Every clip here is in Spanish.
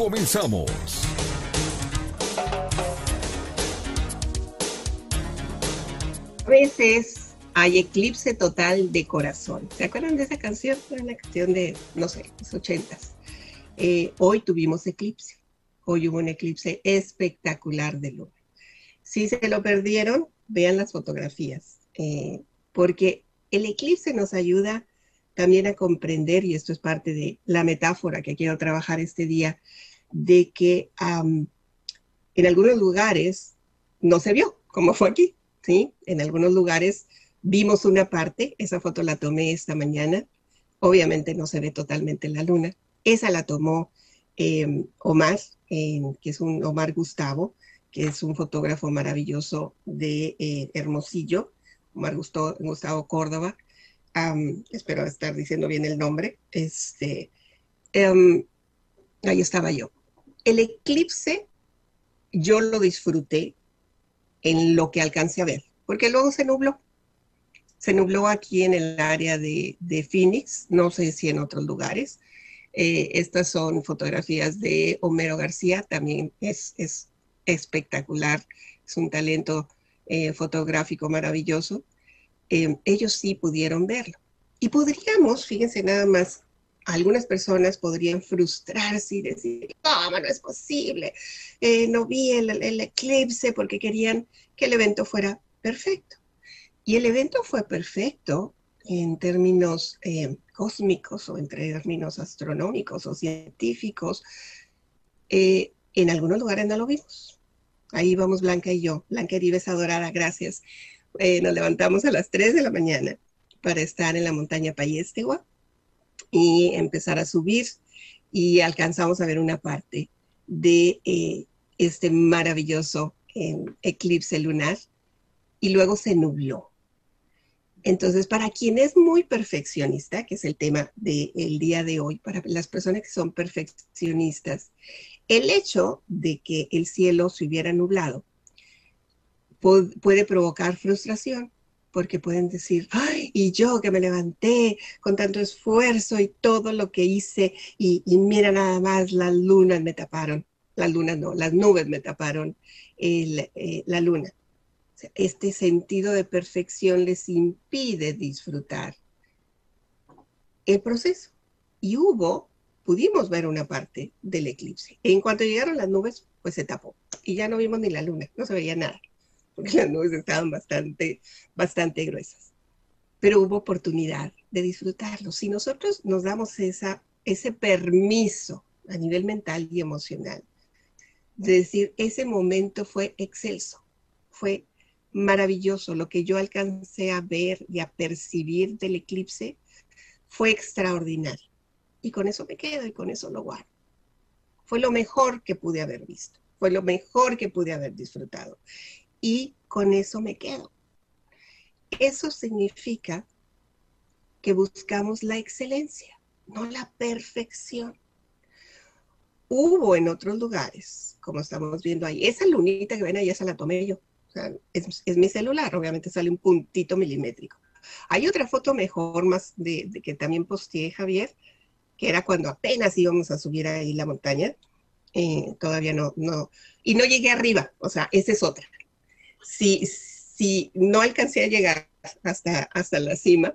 Comenzamos. A veces hay eclipse total de corazón. ¿Se acuerdan de esa canción? Era una canción de, no sé, los ochentas. Eh, hoy tuvimos eclipse. Hoy hubo un eclipse espectacular de luna. Si se lo perdieron, vean las fotografías, eh, porque el eclipse nos ayuda también a comprender, y esto es parte de la metáfora que quiero trabajar este día, de que en algunos lugares no se vio, como fue aquí, ¿sí? En algunos lugares vimos una parte, esa foto la tomé esta mañana, obviamente no se ve totalmente la luna, esa la tomó em, Omar, que es un Omar Gustavo, que es un fotógrafo maravilloso de eh, Hermosillo, Omar Gustavo, Córdoba, espero estar diciendo bien el nombre, este, em, ahí estaba yo. El eclipse yo lo disfruté en lo que alcancé a ver, porque luego se nubló. Se nubló aquí en el área de, Phoenix, no sé si en otros lugares. Eh, estas son fotografías de Homero García, también es, espectacular, es un talento eh, fotográfico maravilloso. Eh, ellos sí pudieron verlo. Y podríamos, fíjense nada más, algunas personas podrían frustrarse y decir, no, no es posible, eh, no vi el, eclipse porque querían que el evento fuera perfecto. Y el evento fue perfecto en términos eh, cósmicos o en términos astronómicos o científicos. Eh, en algunos lugares no lo vimos. Ahí vamos Blanca y yo. Blanca Heribes Adorada, gracias. nos levantamos a las 3 de la mañana para estar en la montaña Payestegua y empezar a subir y alcanzamos a ver una parte de eh, este maravilloso eh, eclipse lunar y luego se nubló. Entonces, para quien es muy perfeccionista, que es el tema del día de hoy, para las personas que son perfeccionistas, el hecho de que el cielo se hubiera nublado puede provocar frustración porque pueden decir, ay, y yo que me levanté con tanto esfuerzo y todo lo que hice, y, mira nada más, las lunas me taparon, las lunas no, las nubes me taparon eh, la luna. este sentido de perfección les impide disfrutar el proceso. Y hubo, pudimos ver una parte del eclipse. En cuanto llegaron las nubes, pues se tapó y ya no vimos ni la luna, no se veía nada porque las nubes estaban bastante, bastante gruesas. Pero hubo oportunidad de disfrutarlo. Si nosotros nos damos esa, ese permiso a nivel mental y emocional, de decir, ese momento fue excelso, fue maravilloso, lo que yo alcancé a ver y a percibir del eclipse fue extraordinario. Y con eso me quedo y con eso lo guardo. Fue lo mejor que pude haber visto, fue lo mejor que pude haber disfrutado y con eso me quedo. Eso significa que buscamos la excelencia, no la perfección. Hubo en otros lugares, como estamos viendo ahí, esa lunita que ven ahí, esa la tomé yo. es, mi celular, obviamente sale un puntito milimétrico. Hay otra foto mejor, más de, que también posteé Javier, que era cuando apenas íbamos a subir ahí la montaña. Eh, todavía no, no, y no llegué arriba, o sea, esa es otra si, si no alcancé a llegar hasta, hasta la cima,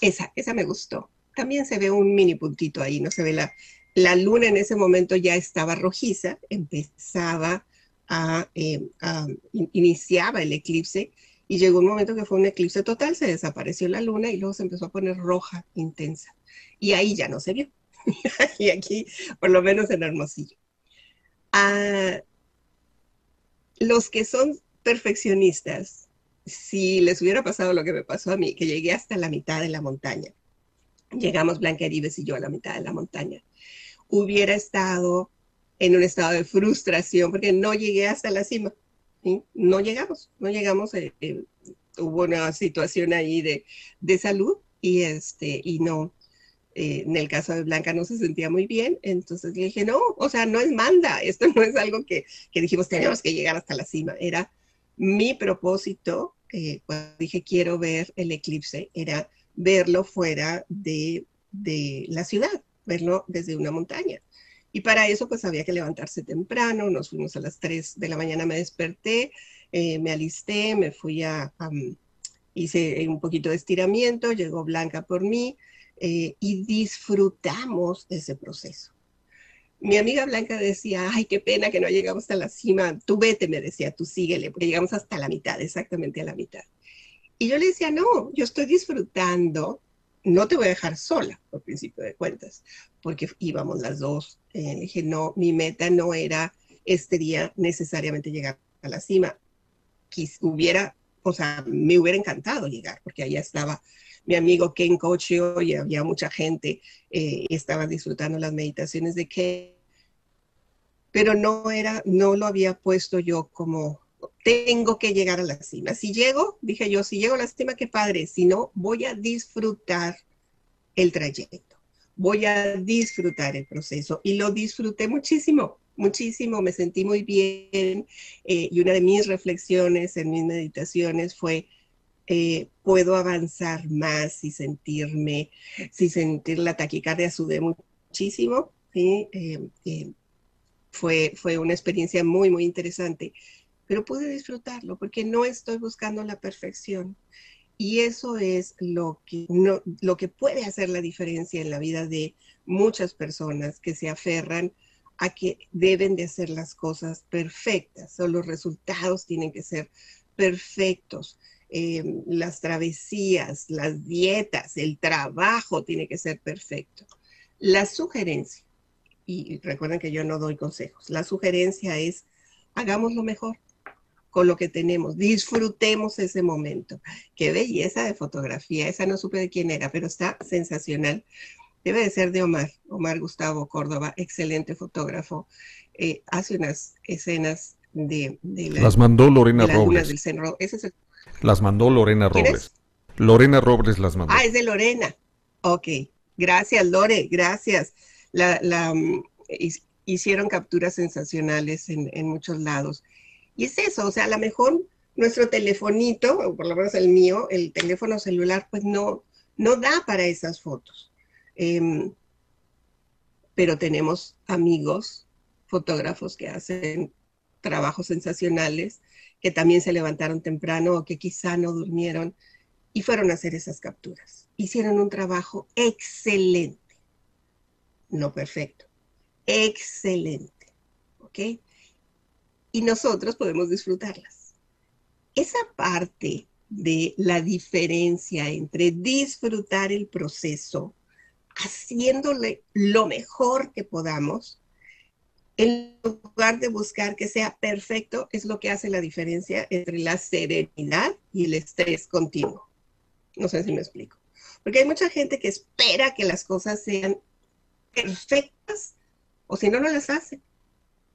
esa, esa me gustó. También se ve un mini puntito ahí, no se ve la, la luna en ese momento ya estaba rojiza, empezaba a, eh, iniciaba el eclipse y llegó un momento que fue un eclipse total, se desapareció la luna y luego se empezó a poner roja, intensa. Y ahí ya no se vio. y aquí, por lo menos en Hermosillo. Ah, los que son perfeccionistas, si les hubiera pasado lo que me pasó a mí, que llegué hasta la mitad de la montaña, llegamos Blanca Heribes y yo a la mitad de la montaña, hubiera estado en un estado de frustración porque no llegué hasta la cima. No llegamos, no llegamos. Eh, eh, hubo una situación ahí de, de, salud y, este, y no, eh, en el caso de Blanca no se sentía muy bien, entonces dije, no, o sea, no es manda, esto no es algo que, que dijimos, tenemos que llegar hasta la cima, era mi propósito, cuando dije quiero ver el eclipse, era verlo fuera de, de la ciudad, verlo desde una montaña. Y para eso pues había que levantarse temprano, nos fuimos a las 3 de la mañana, me desperté, eh, me alisté, me fui a, hice un poquito de estiramiento, llegó Blanca por mí eh, y disfrutamos ese proceso. Mi amiga Blanca decía, ay, qué pena que no llegamos hasta la cima, tú vete, me decía, tú síguele, porque llegamos hasta la mitad, exactamente a la mitad. Y yo le decía, no, yo estoy disfrutando no te voy a dejar sola, por principio de cuentas, porque íbamos las dos. Eh, dije, no, mi meta no era este día necesariamente llegar a la cima. Quis, hubiera, o sea, me hubiera encantado llegar, porque allá estaba mi amigo Ken Cochio y había mucha gente, eh, estaba disfrutando las meditaciones de Ken, pero no era, no lo había puesto yo como tengo que llegar a la cima. Si llego, dije yo, si llego a la cima, qué padre. Si no, voy a disfrutar el trayecto. Voy a disfrutar el proceso. Y lo disfruté muchísimo, muchísimo. Me sentí muy bien. Eh, y una de mis reflexiones en mis meditaciones fue, eh, puedo avanzar más y sentirme, si sentir la taquicardia, sudé muchísimo. Eh, fue, fue una experiencia muy, muy interesante pero pude disfrutarlo porque no estoy buscando la perfección. Y eso es lo que, no, lo que puede hacer la diferencia en la vida de muchas personas que se aferran a que deben de hacer las cosas perfectas o los resultados tienen que ser perfectos. Eh, las travesías, las dietas, el trabajo tiene que ser perfecto. La sugerencia, y recuerden que yo no doy consejos, la sugerencia es hagamos lo mejor con lo que tenemos. Disfrutemos ese momento. Qué belleza de fotografía. Esa no supe de quién era, pero está sensacional. Debe de ser de Omar, Omar Gustavo Córdoba, excelente fotógrafo. Eh, hace unas escenas de... las mandó Lorena Robles. Las mandó Lorena Robles. Lorena Robles las mandó. Ah, es de Lorena. Ok. Gracias, Lore. Gracias. La, la, mm, hicieron capturas sensacionales en, en muchos lados. Y es eso, o sea, a lo mejor nuestro telefonito, o por lo menos el mío, el teléfono celular, pues no, no da para esas fotos. Em, pero tenemos amigos, fotógrafos que hacen trabajos sensacionales, que también se levantaron temprano o que quizá no durmieron y fueron a hacer esas capturas. Hicieron un trabajo excelente, no perfecto, excelente, ¿ok? y nosotros podemos disfrutarlas. Esa parte de la diferencia entre disfrutar el proceso, haciéndole lo mejor que podamos, en lugar de buscar que sea perfecto, es lo que hace la diferencia entre la serenidad y el estrés continuo. No sé si me explico. Porque hay mucha gente que espera que las cosas sean perfectas o si no, no las hace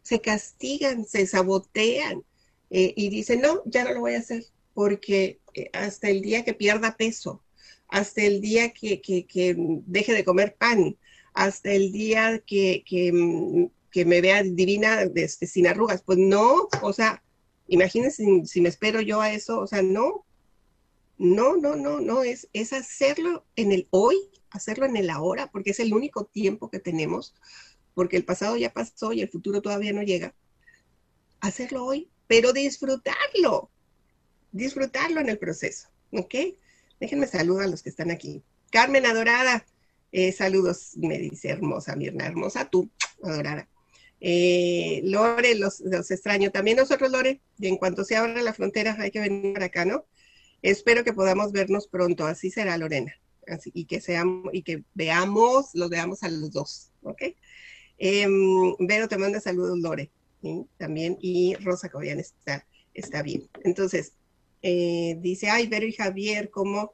se castigan, se sabotean eh, y dicen, no, ya no lo voy a hacer, porque eh, hasta el día que pierda peso, hasta el día que, deje de comer pan, hasta el día que, que me vea divina este, sin arrugas, pues no, o sea, imagínense si, me espero yo a eso, o sea, no, no, no, no, no, es, es hacerlo en el hoy, hacerlo en el ahora, porque es el único tiempo que tenemos porque el pasado ya pasó y el futuro todavía no llega. Hacerlo hoy, pero disfrutarlo, disfrutarlo en el proceso, ¿ok? Déjenme saludar a los que están aquí. Carmen Adorada, eh, saludos, me dice hermosa Mirna, hermosa tú, Adorada. Eh, Lore, los, extraño también nosotros, Lore, en cuanto se abra la frontera hay que venir para acá, ¿no? Espero que podamos vernos pronto, así será Lorena, así, y que seamos, y que veamos, los veamos a los dos, ¿ok? Eh, Vero te manda saludos, Lore, también, y Rosa Cobian está, está bien. Entonces, eh, dice, ay, Vero y Javier, ¿cómo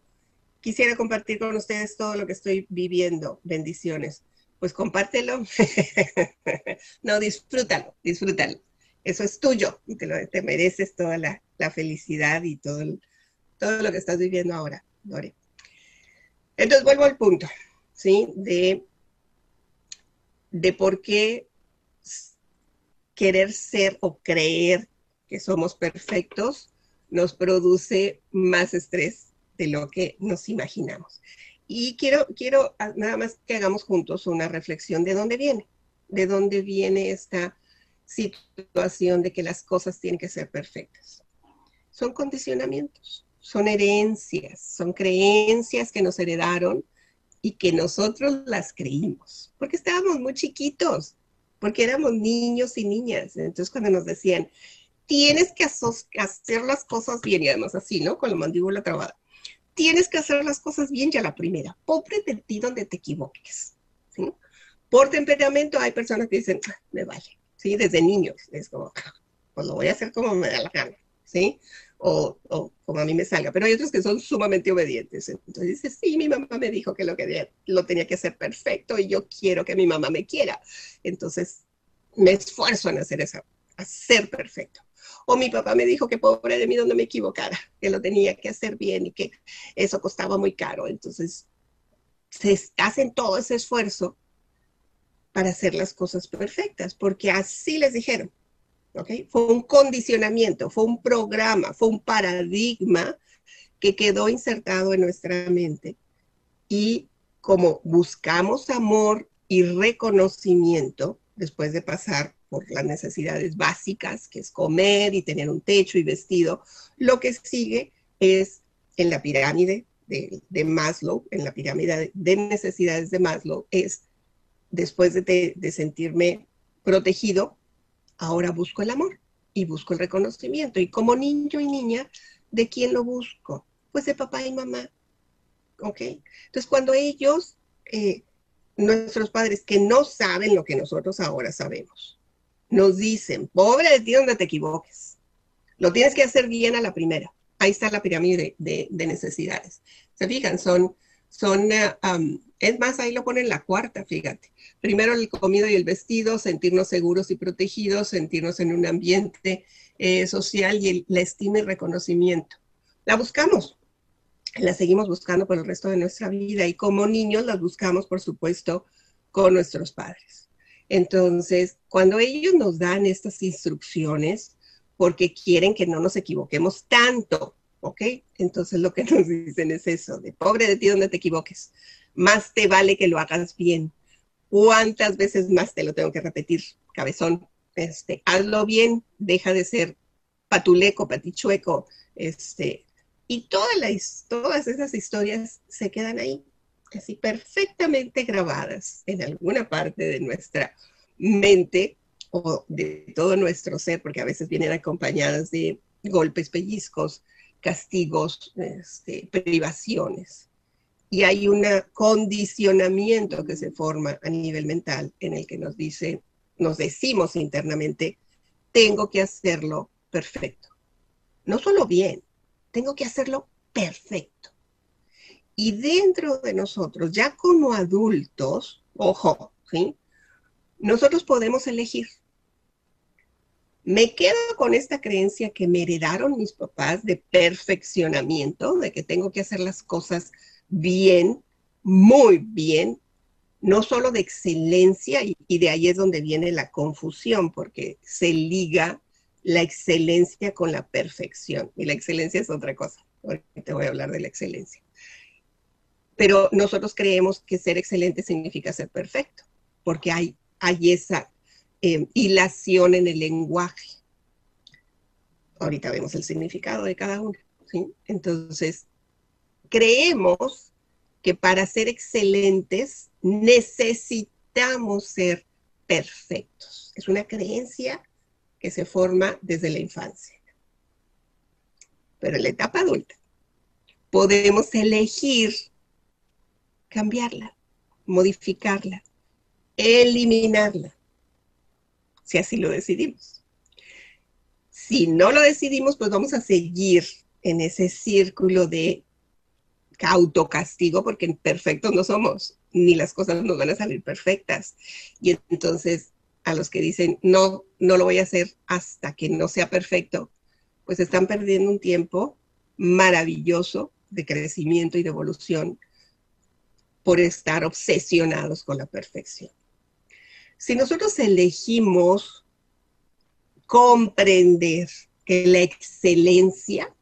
quisiera compartir con ustedes todo lo que estoy viviendo? Bendiciones. Pues compártelo. no, disfrútalo, disfrútalo. Eso es tuyo y te, lo, te mereces toda la, felicidad y todo, todo lo que estás viviendo ahora, Lore. Entonces vuelvo al punto, ¿sí? De, de por qué querer ser o creer que somos perfectos nos produce más estrés de lo que nos imaginamos. Y quiero, quiero nada más que hagamos juntos una reflexión de dónde viene, de dónde viene esta situación de que las cosas tienen que ser perfectas. Son condicionamientos, son herencias, son creencias que nos heredaron y que nosotros las creímos, porque estábamos muy chiquitos, porque éramos niños y niñas. Entonces cuando nos decían, tienes que hacer las cosas bien, y además así, ¿no? Con la mandíbula trabada. Tienes que hacer las cosas bien ya la primera. Pobre de ti donde te equivoques. ¿sí? Por temperamento hay personas que dicen, ah, me vale, ¿sí? Desde niños. Es como, pues lo voy a hacer como me da la gana, ¿sí? O, o, como a mí me salga. Pero hay otros que son sumamente obedientes. Entonces dice, sí, mi mamá me dijo que lo, que lo tenía que hacer perfecto y yo quiero que mi mamá me quiera. Entonces me esfuerzo en hacer eso, hacer perfecto. O mi papá me dijo que pobre de mí donde me equivocara, que lo tenía que hacer bien y que eso costaba muy caro. Entonces, se hacen todo ese esfuerzo para hacer las cosas perfectas, porque así les dijeron. ¿okay? Fue un condicionamiento, fue un programa, fue un paradigma que quedó insertado en nuestra mente. Y como buscamos amor y reconocimiento después de pasar por las necesidades básicas, que es comer y tener un techo y vestido. Lo que sigue es en la pirámide de, Maslow, en la pirámide de necesidades de Maslow, es después de, sentirme protegido, ahora busco el amor y busco el reconocimiento. Y como niño y niña, ¿de quién lo busco? Pues de papá y mamá. ¿Ok? Entonces, cuando ellos, eh, nuestros padres que no saben lo que nosotros ahora sabemos, nos dicen, pobre de ti donde te equivoques. Lo tienes que hacer bien a la primera. Ahí está la pirámide de, necesidades. Se fijan, son, son eh, es más, ahí lo ponen la cuarta, fíjate. Primero el comido y el vestido, sentirnos seguros y protegidos, sentirnos en un ambiente eh, social y la estima y reconocimiento. La buscamos, la seguimos buscando por el resto de nuestra vida y como niños las buscamos, por supuesto, con nuestros padres. Entonces, cuando ellos nos dan estas instrucciones, porque quieren que no nos equivoquemos tanto, ¿ok? Entonces lo que nos dicen es eso, de pobre de ti donde te equivoques, más te vale que lo hagas bien. ¿Cuántas veces más te lo tengo que repetir, cabezón? Este, hazlo bien, deja de ser patuleco, patichueco, este, y todas, las, todas esas historias se quedan ahí así perfectamente grabadas en alguna parte de nuestra mente o de todo nuestro ser, porque a veces vienen acompañadas de golpes, pellizcos, castigos, este, privaciones. Y hay un condicionamiento que se forma a nivel mental en el que nos dice, nos decimos internamente, tengo que hacerlo perfecto. No solo bien, tengo que hacerlo perfecto. Y dentro de nosotros, ya como adultos, ojo, ¿sí? Nosotros podemos elegir. Me quedo con esta creencia que me heredaron mis papás de perfeccionamiento, de que tengo que hacer las cosas bien, muy bien, no solo de excelencia, y, de ahí es donde viene la confusión, porque se liga la excelencia con la perfección, y la excelencia es otra cosa. Ahorita te voy a hablar de la excelencia pero nosotros creemos que ser excelente significa ser perfecto, porque hay, esa eh, hilación en el lenguaje. Ahorita vemos el significado de cada uno. ¿sí? Entonces, creemos que para ser excelentes necesitamos ser perfectos. Es una creencia que se forma desde la infancia. Pero en la etapa adulta podemos elegir cambiarla, modificarla, eliminarla, si así lo decidimos. Si no lo decidimos, pues vamos a seguir en ese círculo de autocastigo porque perfectos no somos, ni las cosas nos van a salir perfectas. Y entonces a los que dicen, no, no lo voy a hacer hasta que no sea perfecto, pues están perdiendo un tiempo maravilloso de crecimiento y de evolución por estar obsesionados con la perfección. Si nosotros elegimos comprender que la excelencia,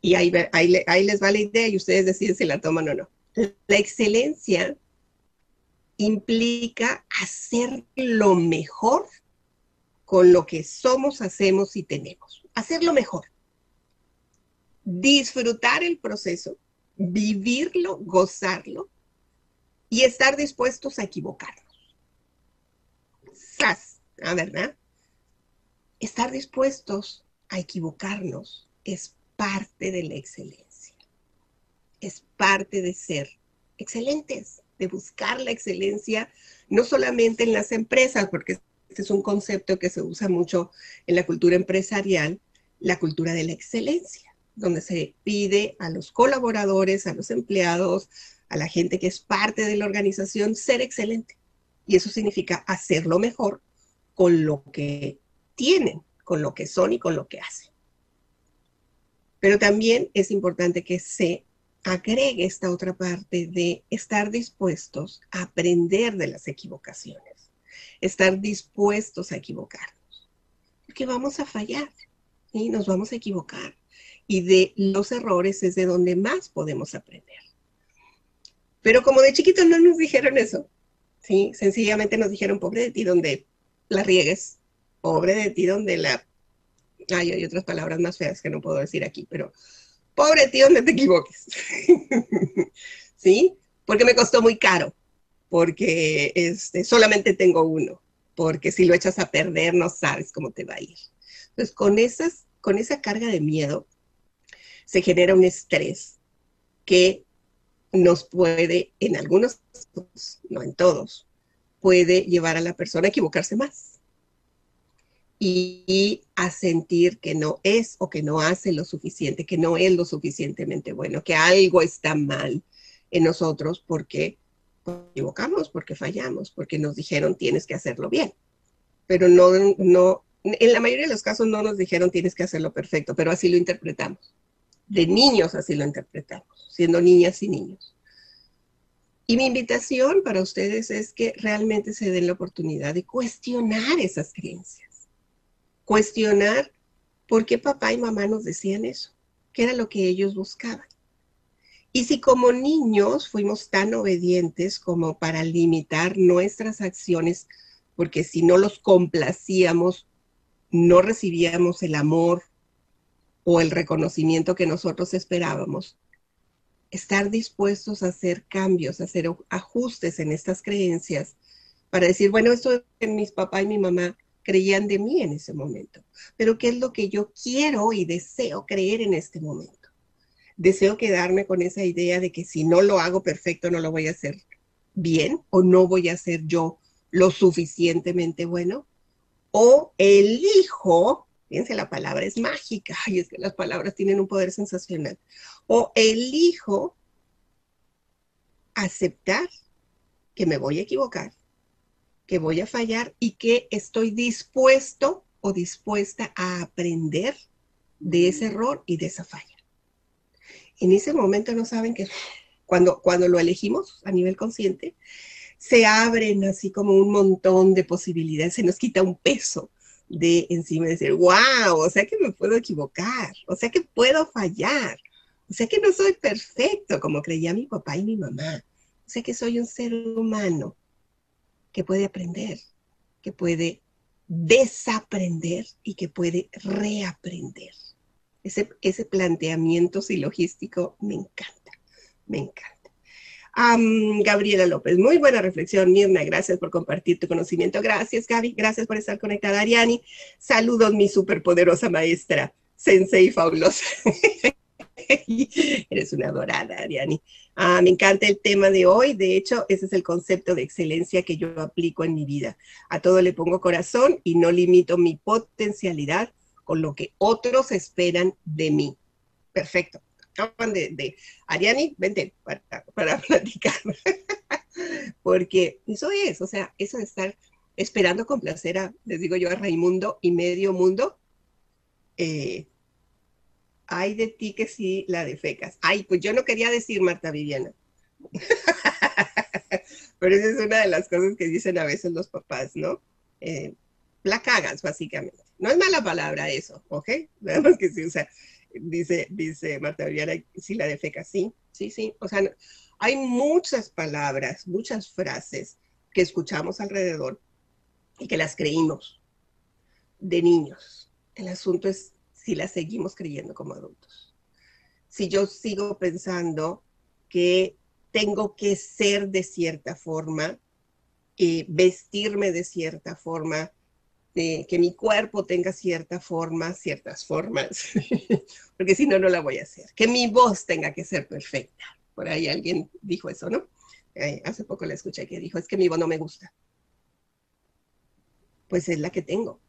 y ahí, les va la idea y ustedes deciden si la toman o no, la excelencia implica hacer lo mejor con lo que somos, hacemos y tenemos. Hacerlo mejor. Disfrutar el proceso, vivirlo, gozarlo y estar dispuestos a equivocarnos. ¡Sas! ¿Ah, ¿Verdad? Estar dispuestos a equivocarnos es parte de la excelencia. Es parte de ser excelentes, de buscar la excelencia, no solamente en las empresas, porque este es un concepto que se usa mucho en la cultura empresarial, la cultura de la excelencia, donde se pide a los colaboradores, a los empleados, a la gente que es parte de la organización ser excelente. Y eso significa hacerlo mejor con lo que tienen, con lo que son y con lo que hacen. Pero también es importante que se agregue esta otra parte de estar dispuestos a aprender de las equivocaciones, estar dispuestos a equivocarnos, porque vamos a fallar y nos vamos a equivocar. Y de los errores es de donde más podemos aprender. Pero como de chiquitos no nos dijeron eso, ¿sí? Sencillamente nos dijeron, pobre de ti donde la riegues, pobre de ti donde la... Ay, hay otras palabras más feas que no puedo decir aquí, pero pobre de ti donde te equivoques. ¿Sí? Porque me costó muy caro, porque este, solamente tengo uno, porque si lo echas a perder no sabes cómo te va a ir. Entonces, con, esas, con esa carga de miedo se genera un estrés que nos puede, en algunos casos, no en todos, puede llevar a la persona a equivocarse más y, a sentir que no es o que no hace lo suficiente, que no es lo suficientemente bueno, que algo está mal en nosotros porque equivocamos, porque fallamos, porque nos dijeron tienes que hacerlo bien. Pero no, no, en la mayoría de los casos no nos dijeron tienes que hacerlo perfecto, pero así lo interpretamos de niños así lo interpretamos, siendo niñas y niños. Y mi invitación para ustedes es que realmente se den la oportunidad de cuestionar esas creencias. Cuestionar por qué papá y mamá nos decían eso, qué era lo que ellos buscaban. Y si como niños fuimos tan obedientes como para limitar nuestras acciones, porque si no los complacíamos, no recibíamos el amor, o el reconocimiento que nosotros esperábamos, estar dispuestos a hacer cambios, a hacer ajustes en estas creencias para decir, bueno, esto que mis papá y mi mamá creían de mí en ese momento, pero ¿qué es lo que yo quiero y deseo creer en este momento? Deseo quedarme con esa idea de que si no lo hago perfecto, no lo voy a hacer bien o no voy a ser yo lo suficientemente bueno, o elijo Fíjense, la palabra es mágica. y es que las palabras tienen un poder sensacional. O elijo aceptar que me voy a equivocar, que voy a fallar y que estoy dispuesto o dispuesta a aprender de ese error y de esa falla. En ese momento no saben que cuando, cuando lo elegimos a nivel consciente, se abren así como un montón de posibilidades, se nos quita un peso, de encima decir, wow, o sea que me puedo equivocar, o sea que puedo fallar, o sea que no soy perfecto como creía mi papá y mi mamá, o sea que soy un ser humano que puede aprender, que puede desaprender y que puede reaprender. Ese, ese planteamiento silogístico me encanta, me encanta. Gabriela López, muy buena reflexión, Mirna, gracias por compartir tu conocimiento. Gracias, Gaby, gracias por estar conectada, Ariani. Saludos, mi superpoderosa maestra, Sensei fabulosa. Eres una adorada, Ariani. Ah, me encanta el tema de hoy. De hecho, ese es el concepto de excelencia que yo aplico en mi vida. A todo le pongo corazón y no limito mi potencialidad con lo que otros esperan de mí. Perfecto. Acaban de, de Ariani, vente para, para platicar. Porque eso es, o sea, eso de estar esperando complacer a, les digo yo, a Raimundo y medio mundo, eh, ay de ti que sí la defecas. Ay, pues yo no quería decir Marta Viviana. Pero esa es una de las cosas que dicen a veces los papás, ¿no? Eh, la cagas, básicamente. No es mala palabra eso, ¿ok? Veamos que sí, o sea, dice, dice Marta Viviana, sí la defecas, sí, sí, sí. O sea, hay muchas palabras, muchas frases que escuchamos alrededor y que las creímos de niños. El asunto es si las seguimos creyendo como adultos. Si yo sigo pensando que tengo que ser de cierta forma, eh, vestirme de cierta forma, que mi cuerpo tenga cierta forma, ciertas formas, porque si no, no la voy a hacer. Que mi voz tenga que ser perfecta. Por ahí alguien dijo eso, ¿no? Eh, hace poco la escuché que dijo, es que mi voz no me gusta pues es la que tengo.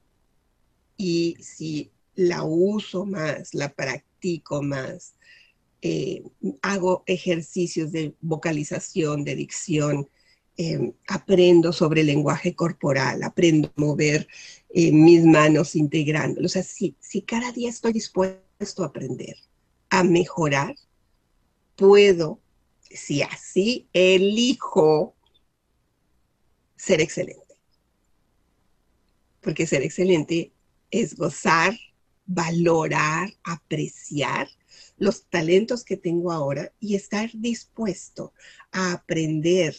Y si la uso más, la practico más, eh, hago ejercicios de vocalización, de dicción, eh, aprendo sobre el lenguaje corporal, aprendo a mover eh, mis manos integrándolo. O sea, si, si cada día estoy dispuesto a aprender, a mejorar, puedo, si así elijo, ser excelente porque ser excelente es gozar, valorar, apreciar los talentos que tengo ahora y estar dispuesto a aprender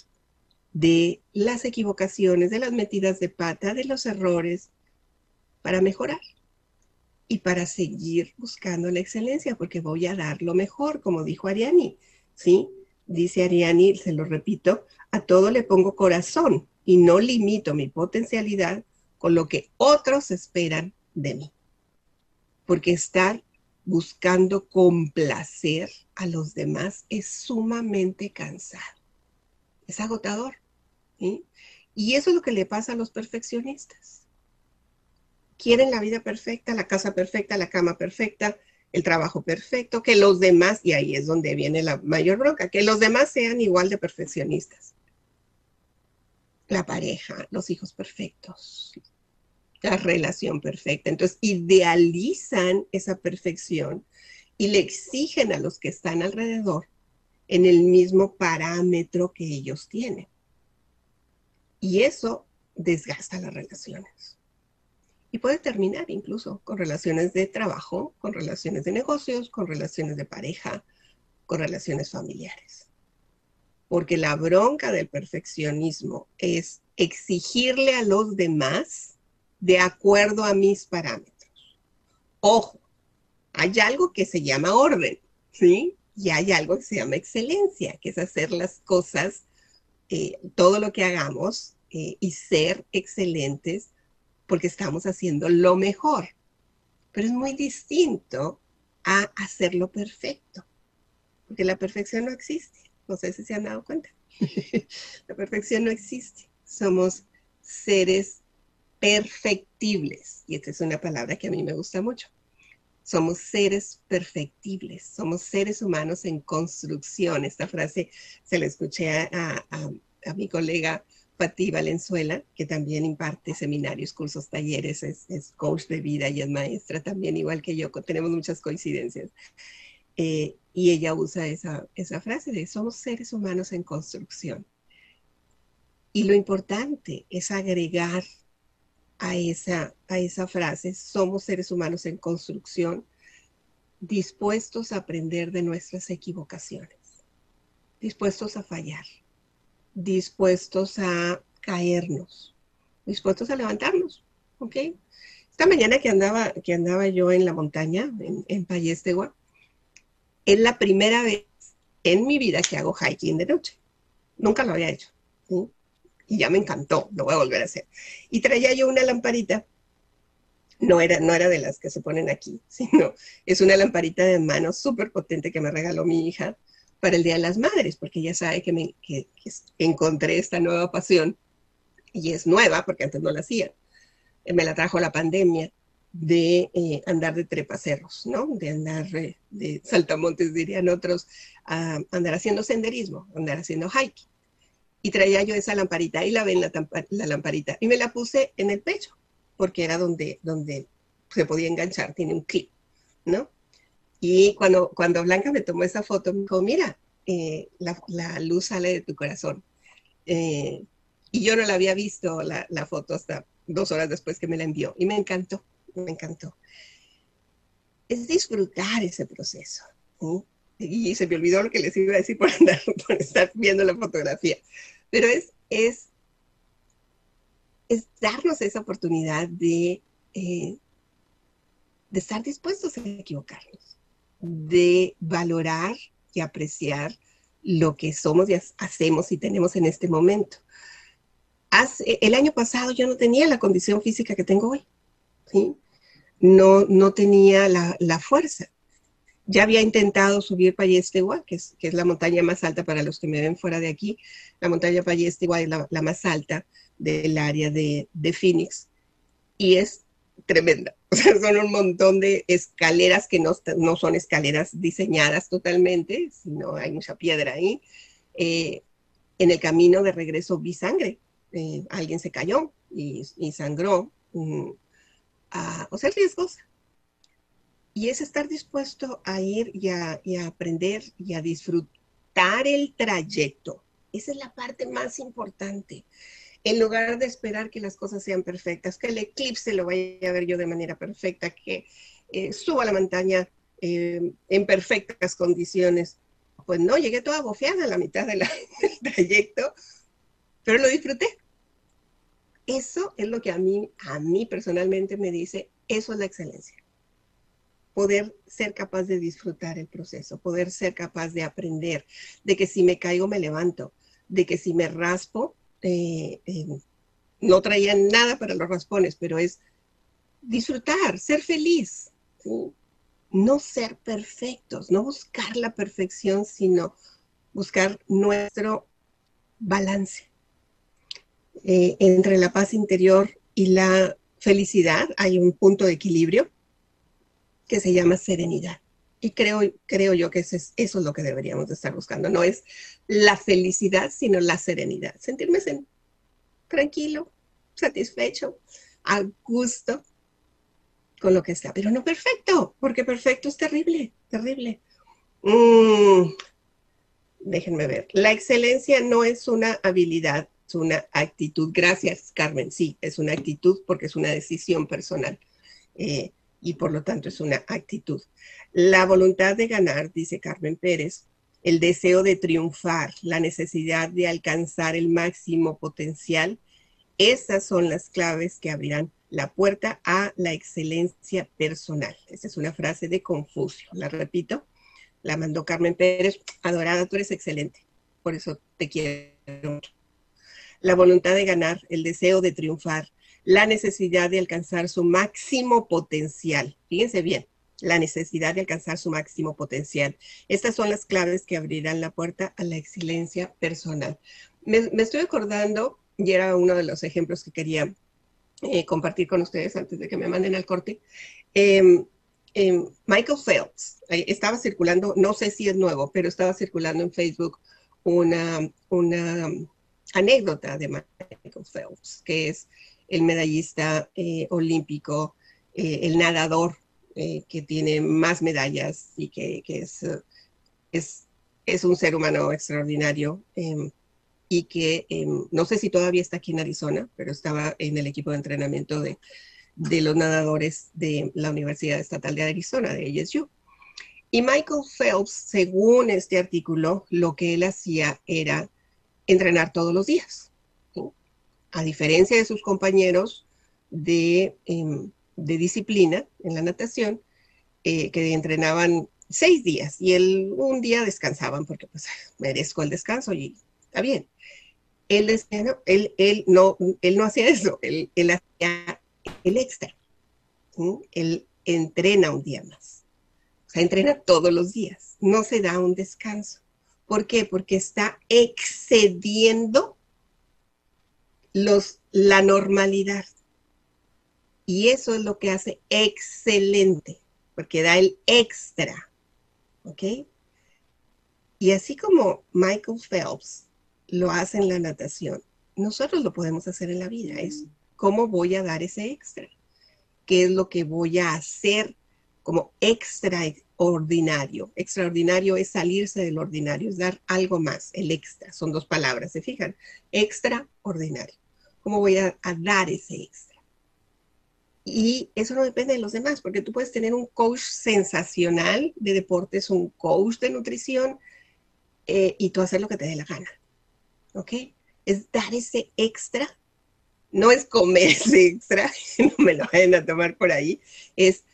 de las equivocaciones, de las metidas de pata, de los errores, para mejorar y para seguir buscando la excelencia, porque voy a dar lo mejor, como dijo Ariani, ¿sí? Dice Ariani, se lo repito, a todo le pongo corazón y no limito mi potencialidad con lo que otros esperan de mí. Porque estar buscando complacer a los demás es sumamente cansado. Es agotador. Y eso es lo que le pasa a los perfeccionistas. Quieren la vida perfecta, la casa perfecta, la cama perfecta, el trabajo perfecto, que los demás, y ahí es donde viene la mayor bronca, que los demás sean igual de perfeccionistas. La pareja, los hijos perfectos, la relación perfecta. Entonces, idealizan esa perfección y le exigen a los que están alrededor en el mismo parámetro que ellos tienen. Y eso desgasta las relaciones. Y puede terminar incluso con relaciones de trabajo, con relaciones de negocios, con relaciones de pareja, con relaciones familiares. Porque la bronca del perfeccionismo es exigirle a los demás de acuerdo a mis parámetros. Ojo, hay algo que se llama orden, ¿sí? Y hay algo que se llama excelencia, que es hacer las cosas, eh, todo lo que hagamos eh, y ser excelentes porque estamos haciendo lo mejor. Pero es muy distinto a hacerlo perfecto, porque la perfección no existe. No sé si se han dado cuenta. la perfección no existe. Somos seres perfectibles. Y esta es una palabra que a mí me gusta mucho. Somos seres perfectibles, somos seres humanos en construcción. Esta frase se la escuché a, mi colega Pati Valenzuela, que también imparte seminarios, cursos, talleres, es, coach de vida y es maestra también, igual que yo, tenemos muchas coincidencias. Eh, y ella usa esa, esa frase de somos seres humanos en construcción. Y lo importante es agregar a esa, a esa frase, somos seres humanos en construcción, dispuestos a aprender de nuestras equivocaciones, dispuestos a fallar, dispuestos a caernos, dispuestos a levantarnos, ¿ok? Esta mañana que andaba, que andaba yo en la montaña, en, en Payestegua, es la primera vez en mi vida que hago hiking de noche. Nunca lo había hecho. Y ya me encantó, lo voy a volver a hacer. Y traía yo una lamparita, no era, no era de las que se ponen aquí, sino es una lamparita de mano súper potente que me regaló mi hija para el Día de las Madres, porque ella sabe que, me, que, encontré esta nueva pasión y es nueva porque antes no la hacía. Me la trajo la pandemia de eh, andar de trepacerros, ¿no? De andar de saltamontes, dirían otros, a andar haciendo senderismo, andar haciendo hiking. Y traía yo esa lamparita, y la ven la, la lamparita, y me la puse en el pecho, porque era donde, donde se podía enganchar, tiene un clip, ¿no? Y cuando, cuando Blanca me tomó esa foto, me dijo, mira, eh, la, luz sale de tu corazón. Eh, y yo no la había visto la, foto hasta dos horas después que me la envió. Y me encantó, me encantó. Es disfrutar ese proceso. Y se me olvidó lo que les iba a decir por, estar viendo la fotografía. Pero es, es, darnos esa oportunidad de, eh, de estar dispuestos a equivocarnos, de valorar y apreciar lo que somos y hacemos y tenemos en este momento. El año pasado yo no tenía la condición física que tengo hoy. No, no tenía la fuerza. Ya había intentado subir Payestegua, que es, la montaña más alta para los que me ven fuera de aquí. La montaña Payestegua es la, más alta del área de, Phoenix y es tremenda. O sea, son un montón de escaleras que no, no son escaleras diseñadas totalmente, sino hay mucha piedra ahí. Eh, en el camino de regreso vi sangre. Eh, alguien se cayó y, sangró. Mm, o sea, es riesgosa. Y es estar dispuesto a ir y a, aprender y a disfrutar el trayecto. Esa es la parte más importante en lugar de esperar que las cosas sean perfectas, que el eclipse lo vaya a ver yo de manera perfecta, que eh, suba la montaña eh, en perfectas condiciones. Pues no, llegué toda bofeada a la mitad del trayecto, pero lo disfruté. Eso es lo que a mí, a mí personalmente me dice, eso es la excelencia. Poder ser capaz de disfrutar el proceso, poder ser capaz de aprender, de que si me caigo me levanto, de que si me raspo eh, eh, no traían nada para los raspones, pero es disfrutar, ser feliz, no ser perfectos, no buscar la perfección, sino buscar nuestro balance. Eh, entre la paz interior y la felicidad hay un punto de equilibrio que se llama serenidad. Y creo, creo yo que eso es, eso es lo que deberíamos de estar buscando. No es la felicidad, sino la serenidad. Sentirme tranquilo, satisfecho, a gusto con lo que está. Pero no perfecto, porque perfecto es terrible, terrible. Mm, déjenme ver. La excelencia no es una habilidad, es una actitud. Gracias, Carmen. Sí, es una actitud porque es una decisión personal. Eh, y por lo tanto es una actitud. La voluntad de ganar, dice Carmen Pérez, el deseo de triunfar, la necesidad de alcanzar el máximo potencial, esas son las claves que abrirán la puerta a la excelencia personal. Esa es una frase de Confucio. La repito, la mandó Carmen Pérez. Adorada, tú eres excelente. Por eso te quiero. La voluntad de ganar, el deseo de triunfar, la necesidad de alcanzar su máximo potencial. Fíjense bien, la necesidad de alcanzar su máximo potencial. Estas son las claves que abrirán la puerta a la excelencia personal. Me, estoy acordando, y era uno de los ejemplos que quería eh, compartir con ustedes antes de que me manden al corte. Em, em, Michael Phelps estaba circulando, no sé si es nuevo, pero estaba circulando en Facebook una, una anécdota de Michael Phelps, que es el medallista eh, olímpico, eh, el nadador eh, que tiene más medallas y que, es, un ser humano extraordinario em, y que em, no sé si todavía está aquí en Arizona, pero estaba en el equipo de entrenamiento de, de los nadadores de la Universidad Estatal de Arizona, de ASU. Y Michael Phelps, según este artículo, lo que él hacía era entrenar todos los días a diferencia de sus compañeros de, em, disciplina en la natación, eh, que entrenaban seis días y él un día descansaban porque pues merezco el descanso y está bien. Él, él, él, no, él no hacía eso, él, hacía el extra. Él entrena un día más. O sea, entrena todos los días. No se da un descanso. ¿Por qué? Porque está excediendo los, la normalidad. Y eso es lo que hace excelente, porque da el extra. ¿Ok? Y así como Michael Phelps lo hace en la natación, nosotros lo podemos hacer en la vida. Es cómo voy a dar ese extra. ¿Qué es lo que voy a hacer como extraordinario? Extraordinario es salirse del ordinario, es dar algo más, el extra. Son dos palabras, ¿se fijan? Extraordinario. ¿Cómo voy a, dar ese extra? Y eso no depende de los demás, porque tú puedes tener un coach sensacional de deportes, un coach de nutrición, eh, y tú hacer lo que te dé la gana. ¿Ok? Es dar ese extra. No es comer ese extra, no me lo vayan a tomar por ahí. Es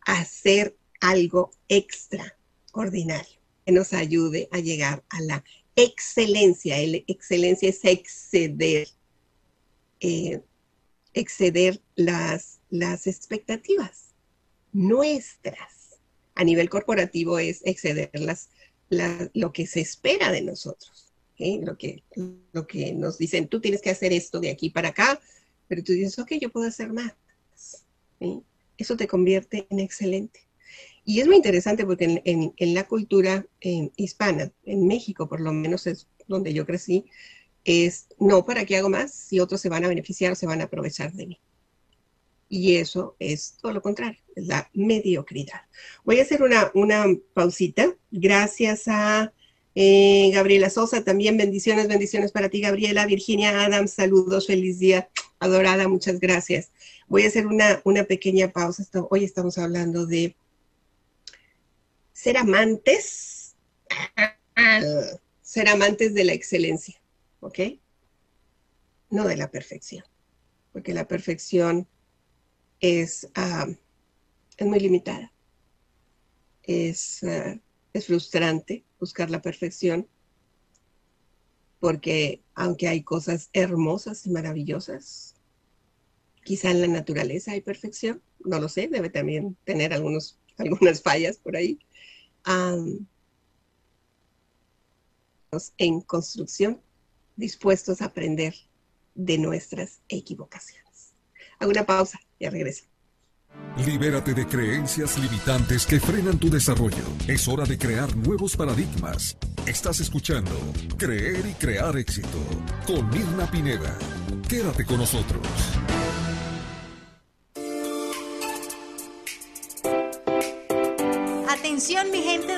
hacer algo extraordinario que nos ayude a llegar a la excelencia. El excelencia es exceder eh, exceder las, las expectativas nuestras. A nivel corporativo es exceder las, lo que se espera de nosotros. Lo, que, lo que nos dicen, tú tienes que hacer esto de aquí para acá, pero tú dices, ok, yo puedo hacer más. Eso te convierte en excelente. Y es muy interesante porque en, en la cultura hispana, en México por lo menos es donde yo crecí, es, no, ¿para qué hago más si otros se van a beneficiar o se van a aprovechar de mí? Y eso es todo lo contrario, es la mediocridad. Voy a hacer una, una pausita. Gracias a eh, Gabriela Sosa, también bendiciones, bendiciones para ti, Gabriela. Virginia Adams, saludos, feliz día, adorada, muchas gracias. Voy a hacer una, una pequeña pausa. Hoy estamos hablando de ser amantes, ser amantes de la excelencia. ¿Ok? No de la perfección, porque la perfección es, ah, es muy limitada. Es, ah, es frustrante buscar la perfección, porque aunque hay cosas hermosas y maravillosas, quizá en la naturaleza hay perfección, no lo sé, debe también tener algunos, algunas fallas por ahí. en construcción dispuestos a aprender de nuestras equivocaciones. Hago una pausa, y regreso. Libérate de creencias limitantes que frenan tu desarrollo. Es hora de crear nuevos paradigmas. Estás escuchando Creer y Crear Éxito con Mirna Pineda. Quédate con nosotros. Atención mi gente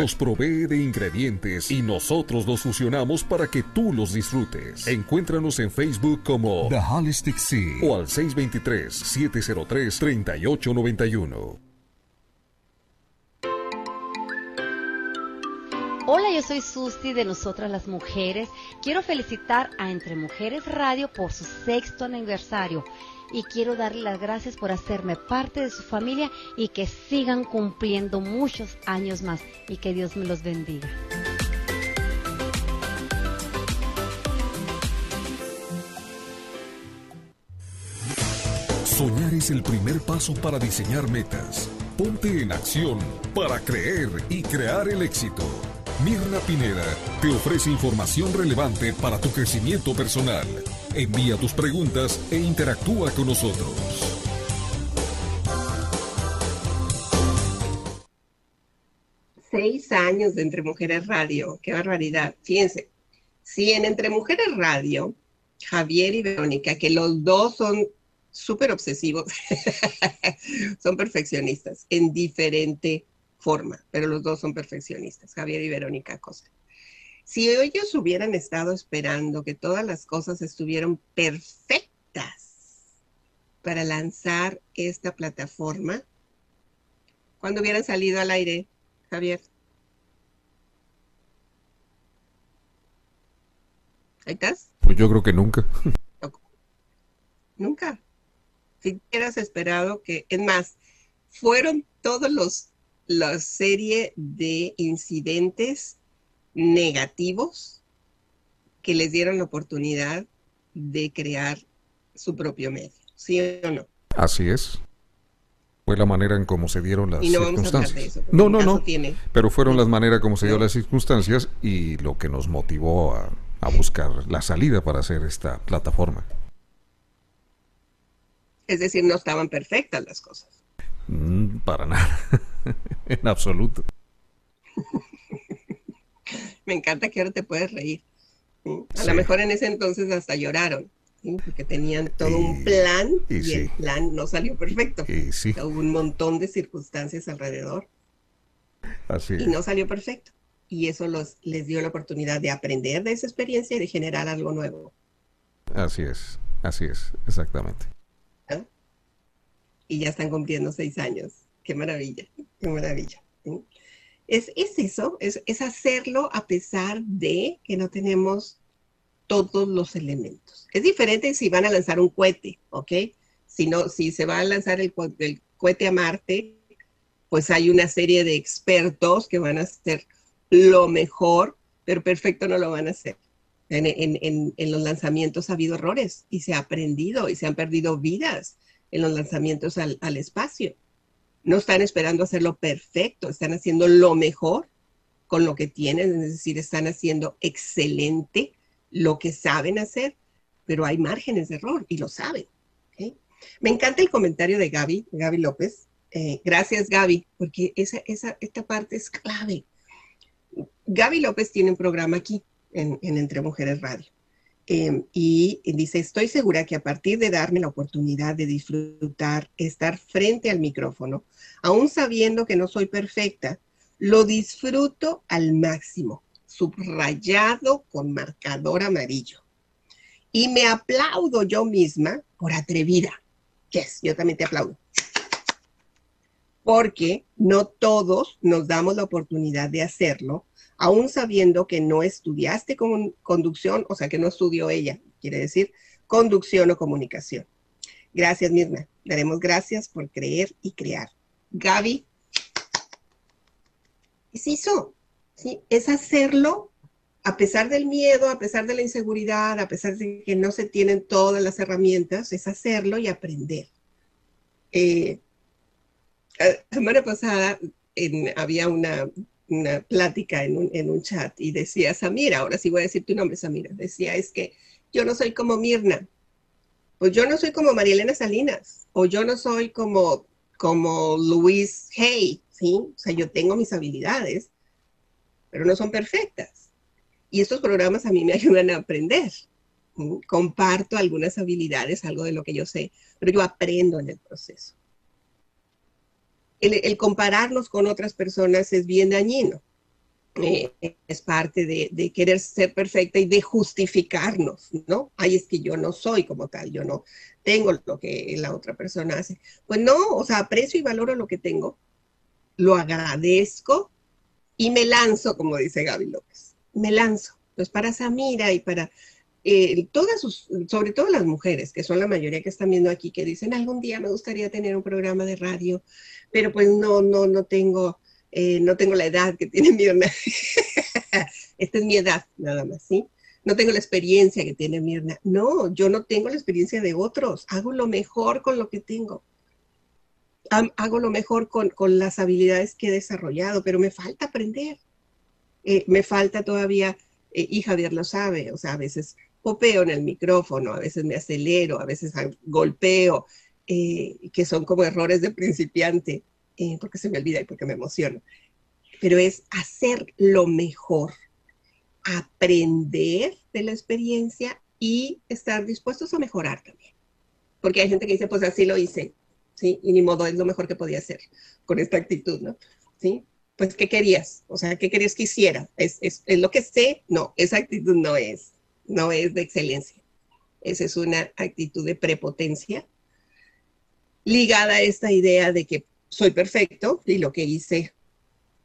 nos provee de ingredientes y nosotros los fusionamos para que tú los disfrutes. Encuéntranos en Facebook como The Holistic Sea o al 623-703-3891. Hola, yo soy Susti de Nosotras las Mujeres. Quiero felicitar a Entre Mujeres Radio por su sexto aniversario y quiero darle las gracias por hacerme parte de su familia y que sigan cumpliendo muchos años más y que Dios me los bendiga. Soñar es el primer paso para diseñar metas. Ponte en acción para creer y crear el éxito. Mirna Pineda te ofrece información relevante para tu crecimiento personal. Envía tus preguntas e interactúa con nosotros. Seis años de Entre Mujeres Radio, qué barbaridad. Fíjense, si en Entre Mujeres Radio, Javier y Verónica, que los dos son súper obsesivos, son perfeccionistas en diferente forma, pero los dos son perfeccionistas, Javier y Verónica Cosa. Si ellos hubieran estado esperando que todas las cosas estuvieran perfectas para lanzar esta plataforma, cuando hubieran salido al aire, Javier? ¿Ahí estás? Pues yo creo que nunca. Nunca. Si hubieras esperado que, es más, fueron todos los la serie de incidentes negativos que les dieron la oportunidad de crear su propio medio, ¿sí o no? Así es. Fue la manera en cómo se dieron las circunstancias. no, no, no. Pero fueron las maneras como se dieron las circunstancias y lo que nos motivó a, a buscar la salida para hacer esta plataforma. Es decir, no estaban perfectas las cosas. Mm, para nada, en absoluto. Me encanta que ahora te puedes reír. A lo mejor en ese entonces hasta lloraron, porque tenían todo un plan y, el plan no salió perfecto. Hubo un montón de circunstancias alrededor. Así y no salió perfecto. Y eso los, les dio la oportunidad de aprender de esa experiencia y de generar algo nuevo. Así es, así es, exactamente y ya están cumpliendo seis años. Qué maravilla, qué maravilla. Es, eso, es, hacerlo a pesar de que no tenemos todos los elementos. Es diferente si van a lanzar un cohete, ¿ok? Si, no, si se va a lanzar el, cohete a Marte, pues hay una serie de expertos que van a hacer lo mejor, pero perfecto no lo van a hacer. En, en, los lanzamientos ha habido errores y se ha aprendido y se han perdido vidas en los lanzamientos al, espacio. No están esperando hacerlo perfecto, están haciendo lo mejor con lo que tienen, es decir, están haciendo excelente lo que saben hacer, pero hay márgenes de error y lo saben. Me encanta el comentario de Gaby, Gaby López. Eh, gracias, Gaby, porque esa, esa, esta parte es clave. Gaby López tiene un programa aquí en Entre Mujeres Radio. Em, y dice, estoy segura que a partir de darme la oportunidad de disfrutar, estar frente al micrófono, aún sabiendo que no soy perfecta, lo disfruto al máximo, subrayado con marcador amarillo. Y me aplaudo yo misma por atrevida. Yes, yo también te aplaudo. Porque no todos nos damos la oportunidad de hacerlo aún sabiendo que no estudiaste con conducción, o sea, que no estudió ella, quiere decir conducción o comunicación. Gracias, Mirna. Daremos gracias por creer y crear. Gaby, es eso, ¿sí? Es hacerlo a pesar del miedo, a pesar de la inseguridad, a pesar de que no se tienen todas las herramientas, es hacerlo y aprender. Eh, la semana pasada había una una plática en un, en un chat y decía, Samira, ahora sí voy a decir tu nombre, Samira, decía, es que yo no soy como Mirna, pues yo no soy como Marielena Salinas, o yo no soy como, como Luis Hay, ¿sí? O sea, yo tengo mis habilidades, pero no son perfectas. Y estos programas a mí me ayudan a aprender. Comparto algunas habilidades, algo de lo que yo sé, pero yo aprendo en el proceso el, compararnos con otras personas es bien dañino. Eh, es parte de, querer ser perfecta y de justificarnos, ¿no? Ay, es que yo no soy como tal, yo no tengo lo que la otra persona hace. Pues no, o sea, aprecio y valoro lo que tengo, lo agradezco y me lanzo, como dice Gaby López, me lanzo. Pues para Samira y para eh, todas sus, sobre todo las mujeres, que son la mayoría que están viendo aquí, que dicen, algún día me gustaría tener un programa de radio, pero pues no, no, no tengo, eh, no tengo la edad que tiene Mirna. Esta es mi edad, nada más, ¿sí? No tengo la experiencia que tiene Mirna. No, yo no tengo la experiencia de otros. Hago lo mejor con lo que tengo. Hago lo mejor con, con las habilidades que he desarrollado, pero me falta aprender. Eh, me falta todavía, y Javier lo sabe, o sea, a veces popeo en el micrófono, a veces me acelero, a veces golpeo, eh, que son como errores de principiante, eh, porque se me olvida y porque me emociono. Pero es hacer lo mejor, aprender de la experiencia y estar dispuestos a mejorar también. Porque hay gente que dice, pues así lo hice, ¿sí? Y ni modo, es lo mejor que podía hacer con esta actitud, ¿no? ¿Sí? pues, ¿qué querías? O sea, ¿qué querías que hiciera? ¿Es, es, es lo que sé? No, esa actitud no es, no es de excelencia. Esa es una actitud de prepotencia ligada a esta idea de que soy perfecto y lo que hice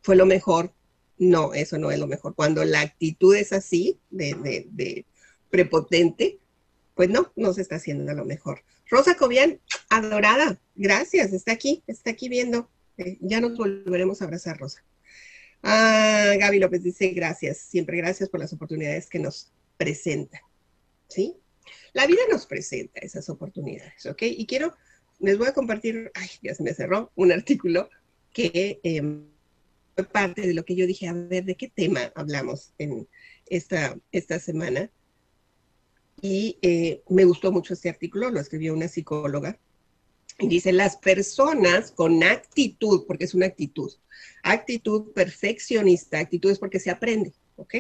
fue lo mejor. No, eso no es lo mejor. Cuando la actitud es así, de, prepotente, pues no, no se está haciendo lo mejor. Rosa Cobian, adorada, gracias, está aquí, está aquí viendo. Eh, ya nos volveremos a abrazar, Rosa. Ah, Gaby López dice gracias, siempre gracias por las oportunidades que nos presenta. ¿Sí? La vida nos presenta esas oportunidades, ¿ok? Y quiero les voy a compartir, ay, ya se me cerró, un artículo que em, fue parte de lo que yo dije, a ver, ¿de qué tema hablamos en esta, esta semana? Y eh, me gustó mucho este artículo, lo escribió una psicóloga. Y dice, las personas con actitud, porque es una actitud, actitud perfeccionista, actitud es porque se aprende, ¿ok?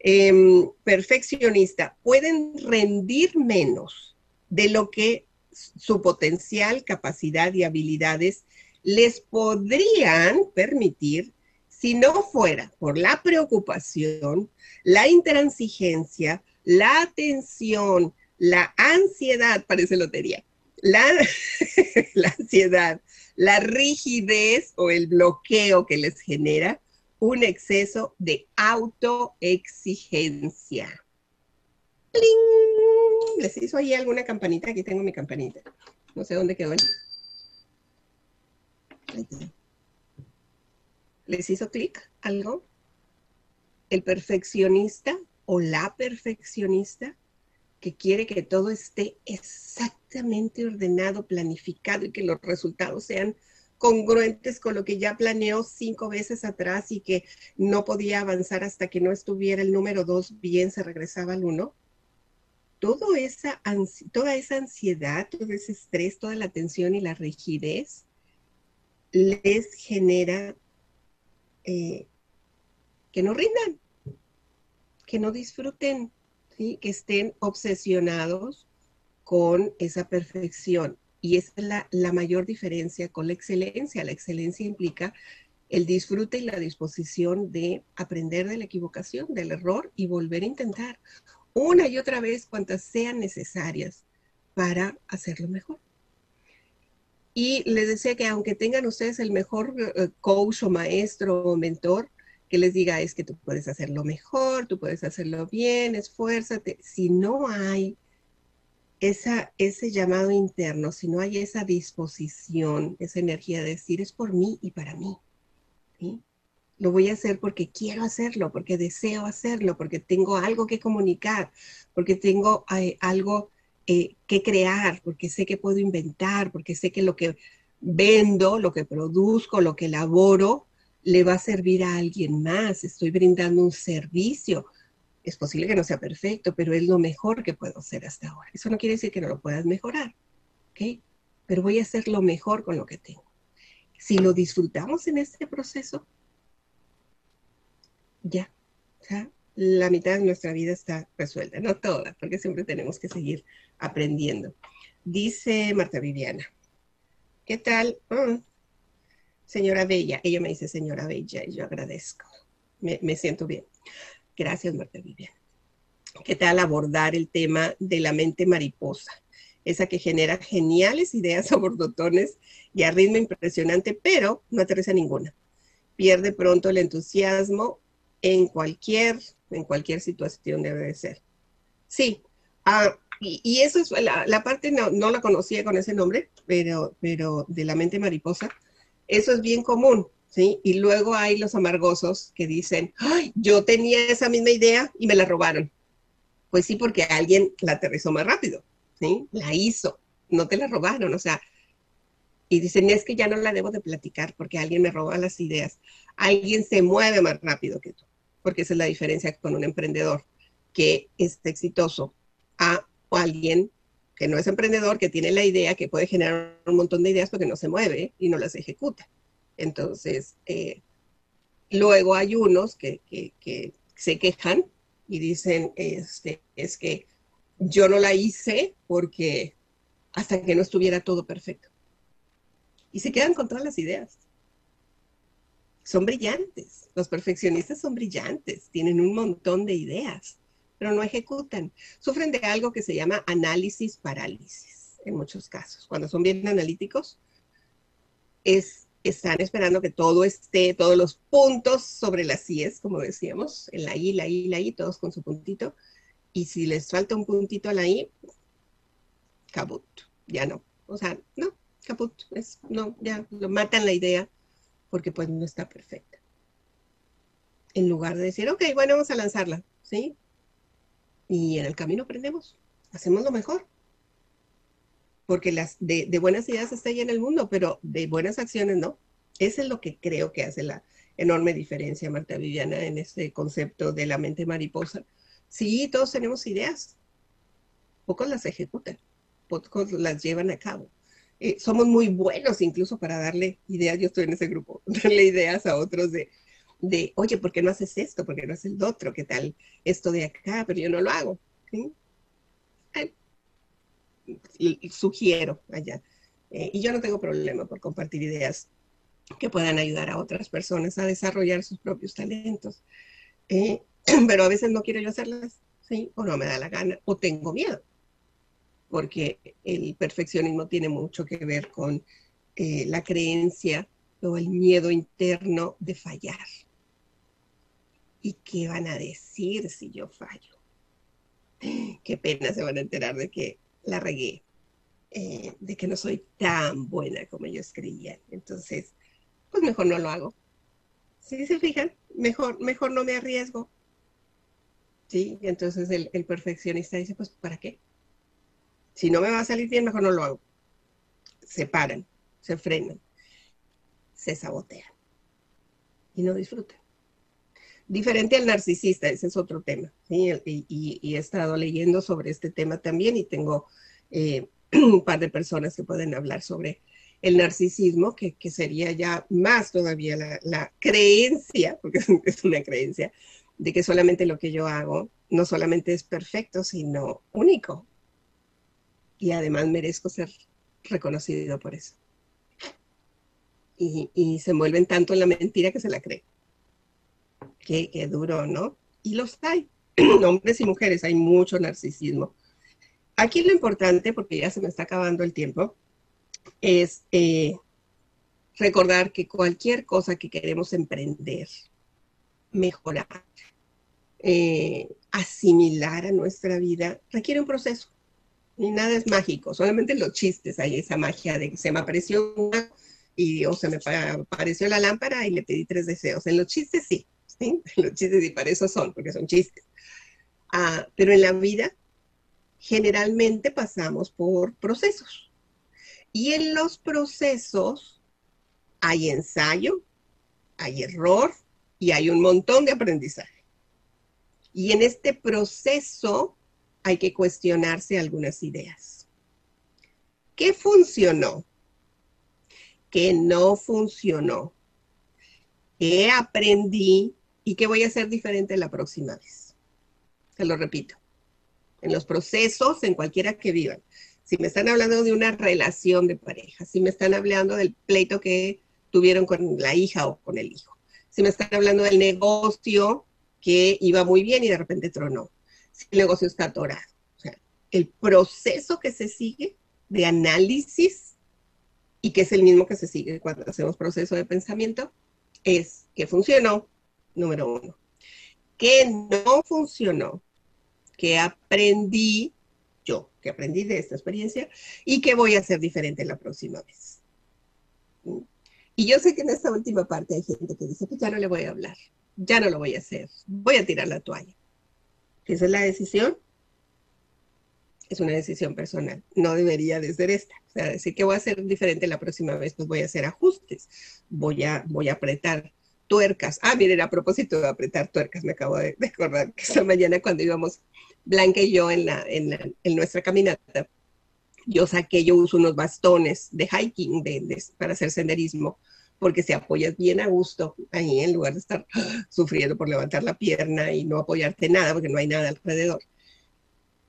Em, perfeccionista, pueden rendir menos de lo que su potencial, capacidad y habilidades les podrían permitir si no fuera por la preocupación, la intransigencia, la atención, la ansiedad, parece lotería, la, la ansiedad, la rigidez o el bloqueo que les genera un exceso de autoexigencia. ¿Les hizo ahí alguna campanita? Aquí tengo mi campanita. No sé dónde quedó. ¿Les hizo clic algo? El perfeccionista o la perfeccionista que quiere que todo esté exactamente ordenado, planificado y que los resultados sean congruentes con lo que ya planeó cinco veces atrás y que no podía avanzar hasta que no estuviera el número dos bien, se regresaba al uno esa toda esa ansiedad, todo ese estrés, toda la tensión y la rigidez les genera eh, que no rindan, que no disfruten, que estén obsesionados con esa perfección. Y esa es la, la mayor diferencia con la excelencia. La excelencia implica el disfrute y la disposición de aprender de la equivocación, del error y volver a intentar una y otra vez cuantas sean necesarias para hacerlo mejor. Y les decía que aunque tengan ustedes el mejor eh, coach o maestro o mentor, que les diga es que tú puedes hacerlo mejor, tú puedes hacerlo bien, esfuérzate. Si no hay esa, ese llamado interno, si no hay esa disposición, esa energía de decir es por mí y para mí. Lo voy a hacer porque quiero hacerlo, porque deseo hacerlo, porque tengo algo que comunicar, porque tengo eh, algo eh, que crear, porque sé que puedo inventar, porque sé que lo que vendo, lo que produzco, lo que elaboro, le va a servir a alguien más. Estoy brindando un servicio. Es posible que no sea perfecto, pero es lo mejor que puedo hacer hasta ahora. Eso no quiere decir que no lo puedas mejorar, ¿ok? Pero voy a hacer lo mejor con lo que tengo. Si lo disfrutamos en este proceso, ya, ya la mitad de nuestra vida está resuelta, no toda, porque siempre tenemos que seguir aprendiendo. Dice Marta Viviana, ¿qué tal? Mm, señora Bella, ella me dice señora Bella y yo agradezco, me, me siento bien. Gracias, Marta Viviana. ¿Qué tal abordar el tema de la mente mariposa? Esa que genera geniales ideas a bordotones y a ritmo impresionante, pero no aterriza ninguna. Pierde pronto el entusiasmo en cualquier, en cualquier situación debe de ser. Sí, ah, y, eso es la, parte, no, no, la conocía con ese nombre, pero, pero de la mente mariposa, eso es bien común, Y luego hay los amargosos que dicen, Ay, yo tenía esa misma idea y me la robaron. Pues sí, porque alguien la aterrizó más rápido, ¿sí? La hizo, no te la robaron, o sea, y dicen, es que ya no la debo de platicar porque alguien me roba las ideas. Alguien se mueve más rápido que tú porque esa es la diferencia con un emprendedor que es exitoso a alguien que no es emprendedor, que tiene la idea, que puede generar un montón de ideas, porque no se mueve y no las ejecuta. Entonces, eh, luego hay unos que, se quejan y dicen, este, es que yo no la hice porque hasta que no estuviera todo perfecto. Y se quedan con todas las ideas son brillantes. Los perfeccionistas son brillantes, tienen un montón de ideas, pero no ejecutan. Sufren de algo que se llama análisis parálisis en muchos casos. Cuando son bien analíticos, es, están esperando que todo esté, todos los puntos sobre las IES, como decíamos, en la I, la I, la I, todos con su puntito. Y si les falta un puntito a la I, caput, ya no. O sea, no, caput, es, no, ya lo matan la idea porque pues no está perfecta. En lugar de decir, ok, bueno, vamos a lanzarla, ¿sí? Y en el camino aprendemos, hacemos lo mejor. Porque las de, buenas ideas está ahí en el mundo, pero de buenas acciones no. Eso es lo que creo que hace la enorme diferencia, Marta Viviana, en este concepto de la mente mariposa. Sí, todos tenemos ideas, pocos las ejecutan, pocos las llevan a cabo. Eh, somos muy buenos incluso para darle ideas, yo estoy en ese grupo, darle ideas a otros de, de, oye, ¿por qué no haces esto? ¿Por qué no haces el otro? ¿Qué tal esto de acá? Pero yo no lo hago. y, sugiero allá. Eh, y yo no tengo problema por compartir ideas que puedan ayudar a otras personas a desarrollar sus propios talentos. Eh, pero a veces no quiero yo hacerlas, ¿sí? O no me da la gana, o tengo miedo porque el perfeccionismo tiene mucho que ver con eh, la creencia o el miedo interno de fallar. ¿Y qué van a decir si yo fallo? Qué pena se van a enterar de que la regué, eh, de que no soy tan buena como ellos creían. Entonces, pues mejor no lo hago. Si se fijan, mejor, mejor no me arriesgo. Sí, entonces el, el perfeccionista dice, pues ¿para qué? Si no me va a salir bien, mejor no lo hago. Se paran, se frenan, se sabotean y no disfrutan. Diferente al narcisista, ese es otro tema. Y, he estado leyendo sobre este tema también y tengo eh, un par de personas que pueden hablar sobre el narcisismo, que, sería ya más todavía la, creencia, porque es una creencia, de que solamente lo que yo hago no solamente es perfecto, sino único, y además merezco ser reconocido por eso. Y, se envuelven tanto en la mentira que se la cree. Qué, duro, ¿no? Y los hay, hombres y mujeres, hay mucho narcisismo. Aquí lo importante, porque ya se me está acabando el tiempo, es eh, recordar que cualquier cosa que queremos emprender, mejorar, eh, asimilar a nuestra vida, requiere un proceso ni nada es mágico, solamente los chistes hay esa magia de que se me apareció una y o se me apareció la lámpara y le pedí tres deseos. En los chistes sí, los chistes y para eso son, porque son chistes. Ah, pero en la vida generalmente pasamos por procesos. Y en los procesos hay ensayo, hay error y hay un montón de aprendizaje. Y en este proceso hay que cuestionarse algunas ideas. ¿Qué funcionó? ¿Qué no funcionó? ¿Qué aprendí y qué voy a hacer diferente la próxima vez? Se lo repito. En los procesos, en cualquiera que vivan. Si me están hablando de una relación de pareja, si me están hablando del pleito que tuvieron con la hija o con el hijo, si me están hablando del negocio que iba muy bien y de repente tronó, si el negocio está atorado. O sea, el proceso que se sigue de análisis y que es el mismo que se sigue cuando hacemos proceso de pensamiento es que funcionó, número uno. Que no funcionó, que aprendí yo, que aprendí de esta experiencia y que voy a hacer diferente la próxima vez. Y yo sé que en esta última parte hay gente que dice, pues ya no le voy a hablar, ya no lo voy a hacer, voy a tirar la toalla esa es la decisión, es una decisión personal. No debería de ser esta. O sea, decir que voy a hacer diferente la próxima vez, pues voy a hacer ajustes. Voy a, voy a apretar tuercas. Ah, miren, a propósito de apretar tuercas, me acabo de, acordar que esta mañana cuando íbamos Blanca y yo en, la, en, nuestra caminata, yo saqué, yo uso unos bastones de hiking para hacer senderismo porque se apoyas bien a gusto ahí en lugar de estar sufriendo por levantar la pierna y no apoyarte nada porque no hay nada alrededor.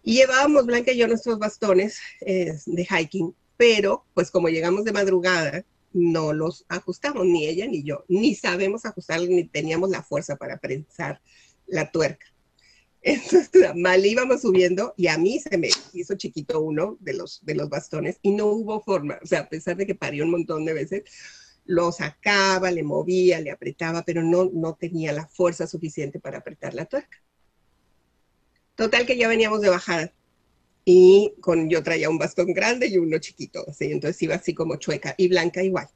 Y llevábamos Blanca y yo nuestros bastones eh, de hiking, pero pues como llegamos de madrugada no los ajustamos, ni ella ni yo, ni sabemos ajustar, ni teníamos la fuerza para prensar la tuerca. Entonces, mal íbamos subiendo y a mí se me hizo chiquito uno de los, de los bastones y no hubo forma. O sea, a pesar de que parí un montón de veces, lo sacaba, le movía, le apretaba, pero no, no tenía la fuerza suficiente para apretar la tuerca. Total que ya veníamos de bajada y con, yo traía un bastón grande y uno chiquito, así, entonces iba así como chueca y blanca igual.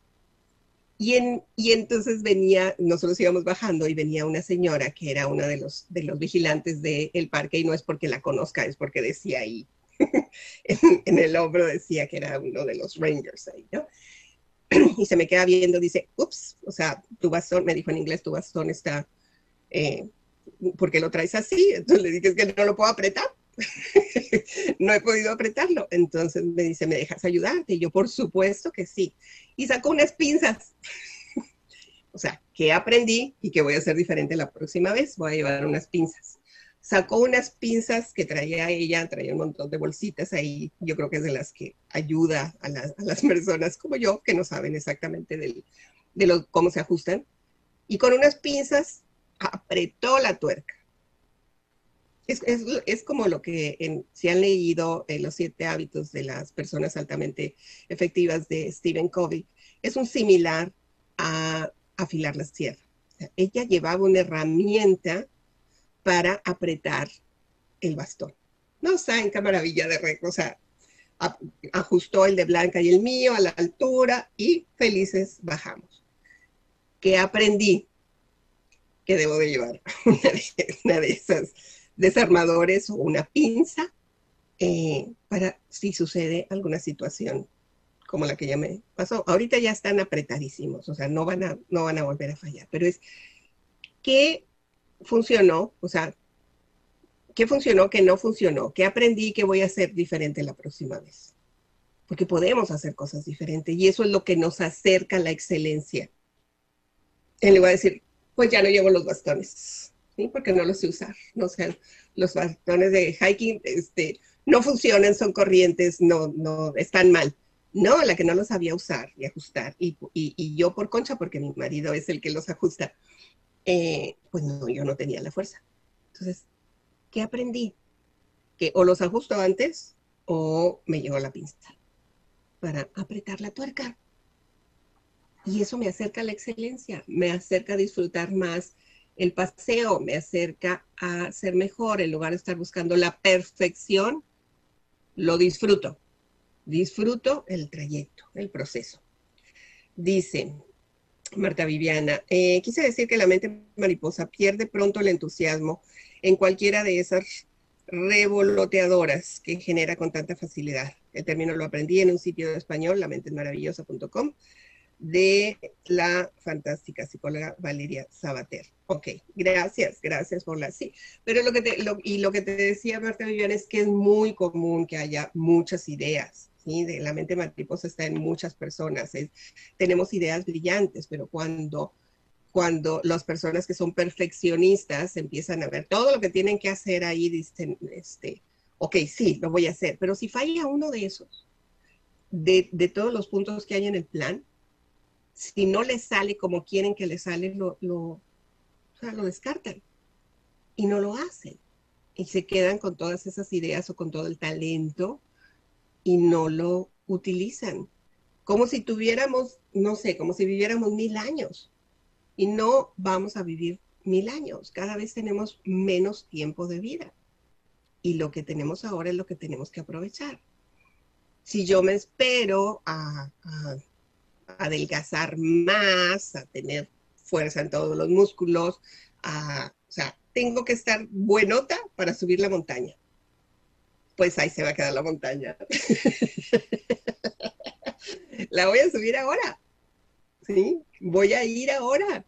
Y, en, y entonces venía, nosotros íbamos bajando y venía una señora que era una de los, de los vigilantes del parque y no es porque la conozca, es porque decía ahí, en, el hombro decía que era uno de los rangers ahí, ¿no? y se me queda viendo, dice, ups, o sea, tu bastón, me dijo en inglés, tu bastón está, eh, ¿por qué lo traes así? Entonces le dije, es que no lo puedo apretar. no he podido apretarlo. Entonces me dice, ¿me dejas ayudarte? Y yo, por supuesto que sí. Y sacó unas pinzas. o sea, que aprendí y que voy a hacer diferente la próxima vez. Voy a llevar unas pinzas. Sacó unas pinzas que traía ella, traía un montón de bolsitas ahí. Yo creo que es de las que ayuda a, las personas como yo, que no saben exactamente de lo, cómo se ajustan. Y con unas pinzas apretó la tuerca es, como lo que en, si han leído eh, los siete hábitos de las personas altamente efectivas de Stephen Covey, es un similar a afilar la sierra. ella llevaba una herramienta para apretar el bastón. No saben qué maravilla de sea, ajustó el de Blanca y el mío a la altura y felices bajamos. ¿Qué aprendí? Que debo de llevar una de esas desarmadores o una pinza eh, para si sucede alguna situación como la que ya me pasó. Ahorita ya están apretadísimos, o sea, no van a, no van a volver a fallar, pero es qué funcionó, o sea, qué funcionó, qué no funcionó, qué aprendí, qué voy a hacer diferente la próxima vez. Porque podemos hacer cosas diferentes y eso es lo que nos acerca a la excelencia. Le va a decir, pues ya no llevo los bastones porque no los sé usar. No sé, los bastones de hiking este, no funcionan, son corrientes, no, no, están mal. No, la que no los sabía usar y ajustar. Y, y, yo por concha, porque mi marido es el que los ajusta, eh, pues no, yo no tenía la fuerza. Entonces, ¿qué aprendí? Que o los ajusto antes o me llevo la pinza para apretar la tuerca. Y eso me acerca a la excelencia, me acerca a disfrutar más el paseo me acerca a ser mejor, en lugar de estar buscando la perfección, lo disfruto. Disfruto el trayecto, el proceso. Dice Marta Viviana, eh, quise decir que la mente mariposa pierde pronto el entusiasmo en cualquiera de esas revoloteadoras que genera con tanta facilidad. El término lo aprendí en un sitio de español, lamentesmaravillosa.com de la fantástica psicóloga Valeria Sabater. Ok, gracias, gracias por la sí. Pero lo que te, y lo que te decía Marta Viviana es que es muy común que haya muchas ideas. ¿sí? De la mente mariposa está en muchas personas. tenemos ideas brillantes, pero cuando, cuando las personas que son perfeccionistas empiezan a ver todo lo que tienen que hacer ahí, dicen, este, ok, sí, lo voy a hacer. Pero si falla uno de esos, de, de todos los puntos que hay en el plan, si no les sale como quieren que les sale, lo, lo, descartan y no lo hacen. Y se quedan con todas esas ideas o con todo el talento y no lo utilizan. Como si tuviéramos, no sé, como si viviéramos mil años. Y no vamos a vivir mil años. Cada vez tenemos menos tiempo de vida. Y lo que tenemos ahora es lo que tenemos que aprovechar. Si yo me espero a adelgazar más, a tener fuerza en todos los músculos, a, o sea, tengo que estar buenota para subir la montaña. Pues ahí se va a quedar la montaña. la voy a subir ahora. ¿Sí? Voy a ir ahora.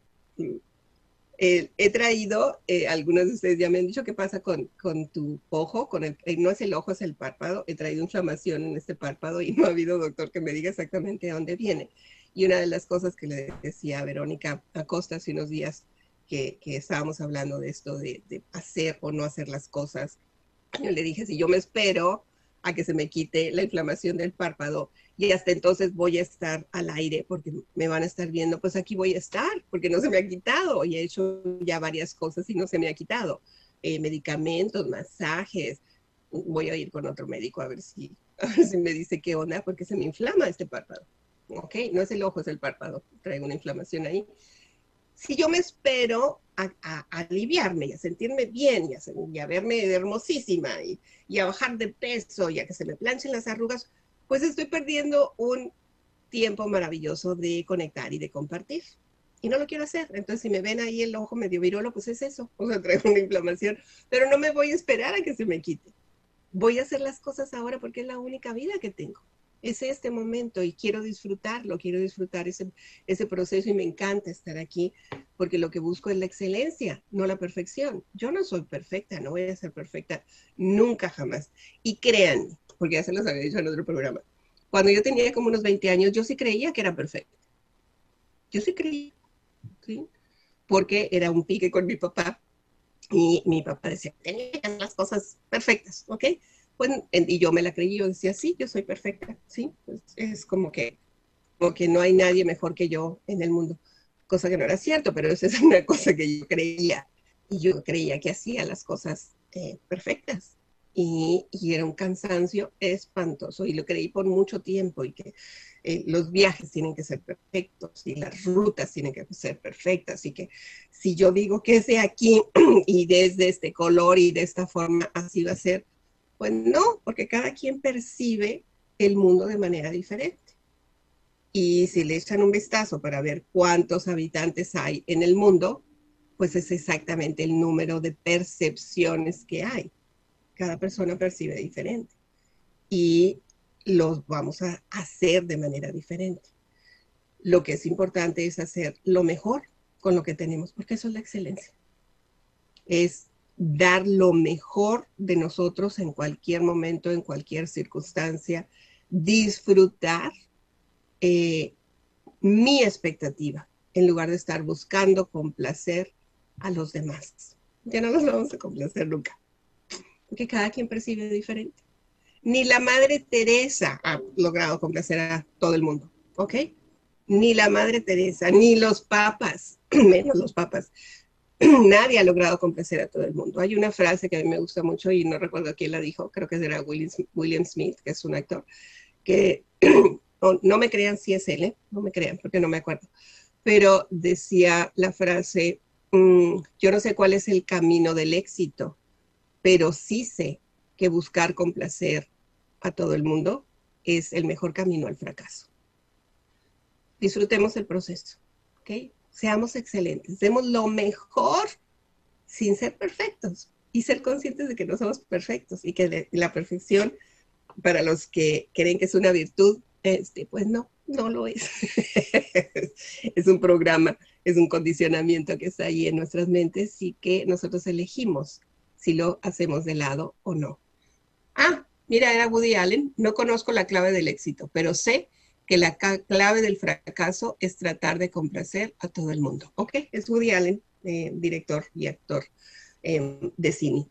Eh, he traído, eh, algunos de ustedes ya me han dicho qué pasa con, tu ojo, con el, eh, no es el ojo, es el párpado. He traído inflamación en este párpado y no ha habido doctor que me diga exactamente a dónde viene. Y una de las cosas que le decía a Verónica Acosta hace unos días que, estábamos hablando de esto de, hacer o no hacer las cosas, yo le dije, si yo me espero a que se me quite la inflamación del párpado y hasta entonces voy a estar al aire porque me van a estar viendo, pues aquí voy a estar porque no se me ha quitado y he hecho ya varias cosas y no se me ha quitado. Eh, medicamentos, masajes, voy a ir con otro médico a ver si, a me dice qué onda porque se me inflama este párpado. Ok, no es el ojo, es el párpado, traigo una inflamación ahí. Si yo me espero a, aliviarme y a sentirme bien y a, verme hermosísima y, y a bajar de peso y a que se me planchen las arrugas, pues estoy perdiendo un tiempo maravilloso de conectar y de compartir. Y no lo quiero hacer. Entonces, si me ven ahí el ojo medio virolo, pues es eso. O sea, traigo una inflamación. Pero no me voy a esperar a que se me quite. Voy a hacer las cosas ahora porque es la única vida que tengo. Es este momento y quiero disfrutarlo, quiero disfrutar ese, proceso y me encanta estar aquí porque lo que busco es la excelencia, no la perfección. Yo no soy perfecta, no voy a ser perfecta nunca jamás. Y créanme, porque ya se los había dicho en otro programa. Cuando yo tenía como unos 20 años, yo sí creía que era perfecta. Yo sí creía, ¿sí? Porque era un pique con mi papá y mi papá decía, tenían las cosas perfectas, ¿ok? Pues, y yo me la creí, yo decía, sí, yo soy perfecta, ¿sí? Pues es como que, como que no hay nadie mejor que yo en el mundo, cosa que no era cierto, pero esa es una cosa que yo creía, y yo creía que hacía las cosas eh, perfectas, y, era un cansancio espantoso y lo creí por mucho tiempo y que eh, los viajes tienen que ser perfectos y las rutas tienen que ser perfectas y que si yo digo que es de aquí y desde este color y de esta forma así va a ser, pues no, porque cada quien percibe el mundo de manera diferente. Y si le echan un vistazo para ver cuántos habitantes hay en el mundo, pues es exactamente el número de percepciones que hay cada persona percibe diferente y los vamos a hacer de manera diferente. Lo que es importante es hacer lo mejor con lo que tenemos, porque eso es la excelencia. Es dar lo mejor de nosotros en cualquier momento, en cualquier circunstancia, disfrutar eh, mi expectativa, en lugar de estar buscando complacer a los demás. Ya no los vamos a complacer nunca que cada quien percibe diferente. Ni la Madre Teresa ha logrado complacer a todo el mundo, ¿ok? Ni la Madre Teresa, ni los papas, menos los papas. Nadie ha logrado complacer a todo el mundo. Hay una frase que a mí me gusta mucho y no recuerdo quién la dijo, creo que era William, Smith, que es un actor, que no, me crean si es él, ¿eh? no me crean porque no me acuerdo, pero decía la frase, mm, yo no sé cuál es el camino del éxito, pero sí sé que buscar complacer a todo el mundo es el mejor camino al fracaso. Disfrutemos el proceso, ¿ok? Seamos excelentes, demos lo mejor sin ser perfectos y ser conscientes de que no somos perfectos y que la perfección, para los que creen que es una virtud, este, pues no, no lo es. es un programa, es un condicionamiento que está ahí en nuestras mentes y que nosotros elegimos si lo hacemos de lado o no. Ah, mira, era Woody Allen. No conozco la clave del éxito, pero sé que la clave del fracaso es tratar de complacer a todo el mundo. Ok, es Woody Allen, eh, director y actor em, de cine.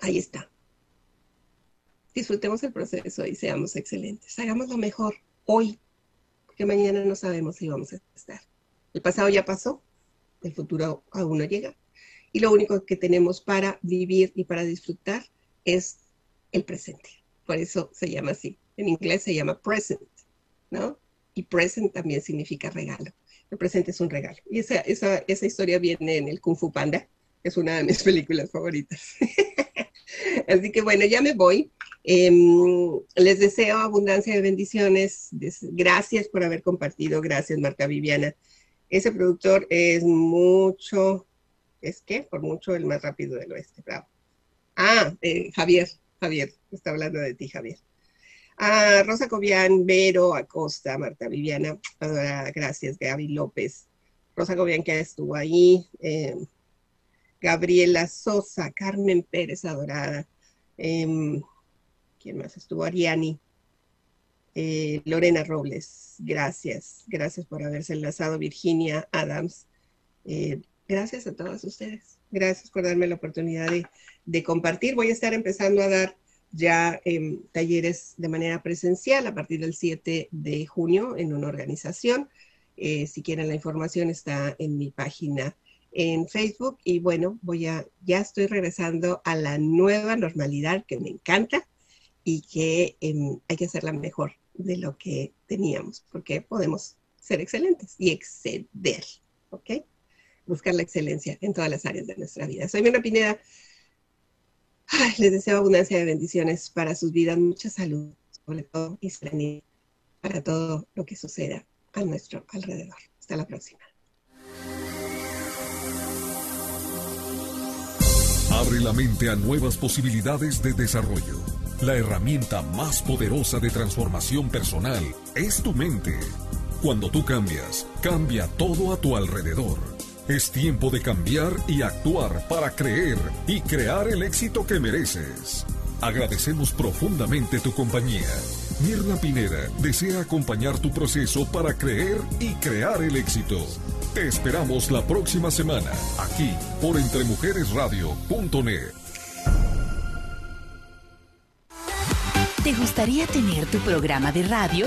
Ahí está. Disfrutemos el proceso y seamos excelentes. Hagamos lo mejor hoy, porque mañana no sabemos si vamos a estar. El pasado ya pasó, el futuro aún no llega y lo único que tenemos para vivir y para disfrutar es el presente. Por eso se llama así. En inglés se llama present, ¿no? Y present también significa regalo. El presente es un regalo. Y esa, esa, esa historia viene en el Kung Fu Panda, que es una de mis películas favoritas. Así que bueno, ya me voy. Em, les deseo abundancia de bendiciones. Gracias por haber compartido. Gracias, Marta Viviana. Ese productor es mucho es que por mucho el más rápido del oeste, bravo. Ah, eh, Javier, Javier, está hablando de ti, Javier. Ah, Rosa Cobian, Vero Acosta, Marta Viviana, gracias, Gaby López. Rosa Cobian que estuvo ahí, eh, Gabriela Sosa, Carmen Pérez Adorada, em, ¿quién más estuvo? Ariani, eh, Lorena Robles, gracias, gracias por haberse enlazado, Virginia Adams, Gracias a todos ustedes. Gracias por darme la oportunidad de, compartir. Voy a estar empezando a dar ya em, talleres de manera presencial a partir del 7 de junio en una organización. Eh, si quieren la información está en mi página en Facebook y bueno, voy a, ya estoy regresando a la nueva normalidad que me encanta y que em, hay que hacerla mejor de lo que teníamos, porque podemos ser excelentes y exceder, ¿ok? Buscar la excelencia en todas las áreas de nuestra vida. Soy Mena Pineda. les deseo abundancia de bendiciones para sus vidas, mucha salud, sobre todo, y serenidad para todo lo que suceda a nuestro alrededor. Hasta la próxima. Abre la mente a nuevas posibilidades de desarrollo. La herramienta más poderosa de transformación personal es tu mente. Cuando tú cambias, cambia todo a tu alrededor. Es tiempo de cambiar y actuar para creer y crear el éxito que mereces. Agradecemos profundamente tu compañía. Mirna Pineda desea acompañar tu proceso para creer y crear el éxito. Te esperamos la próxima semana, aquí por entremujeresradio.net. ¿Te gustaría tener tu programa de radio?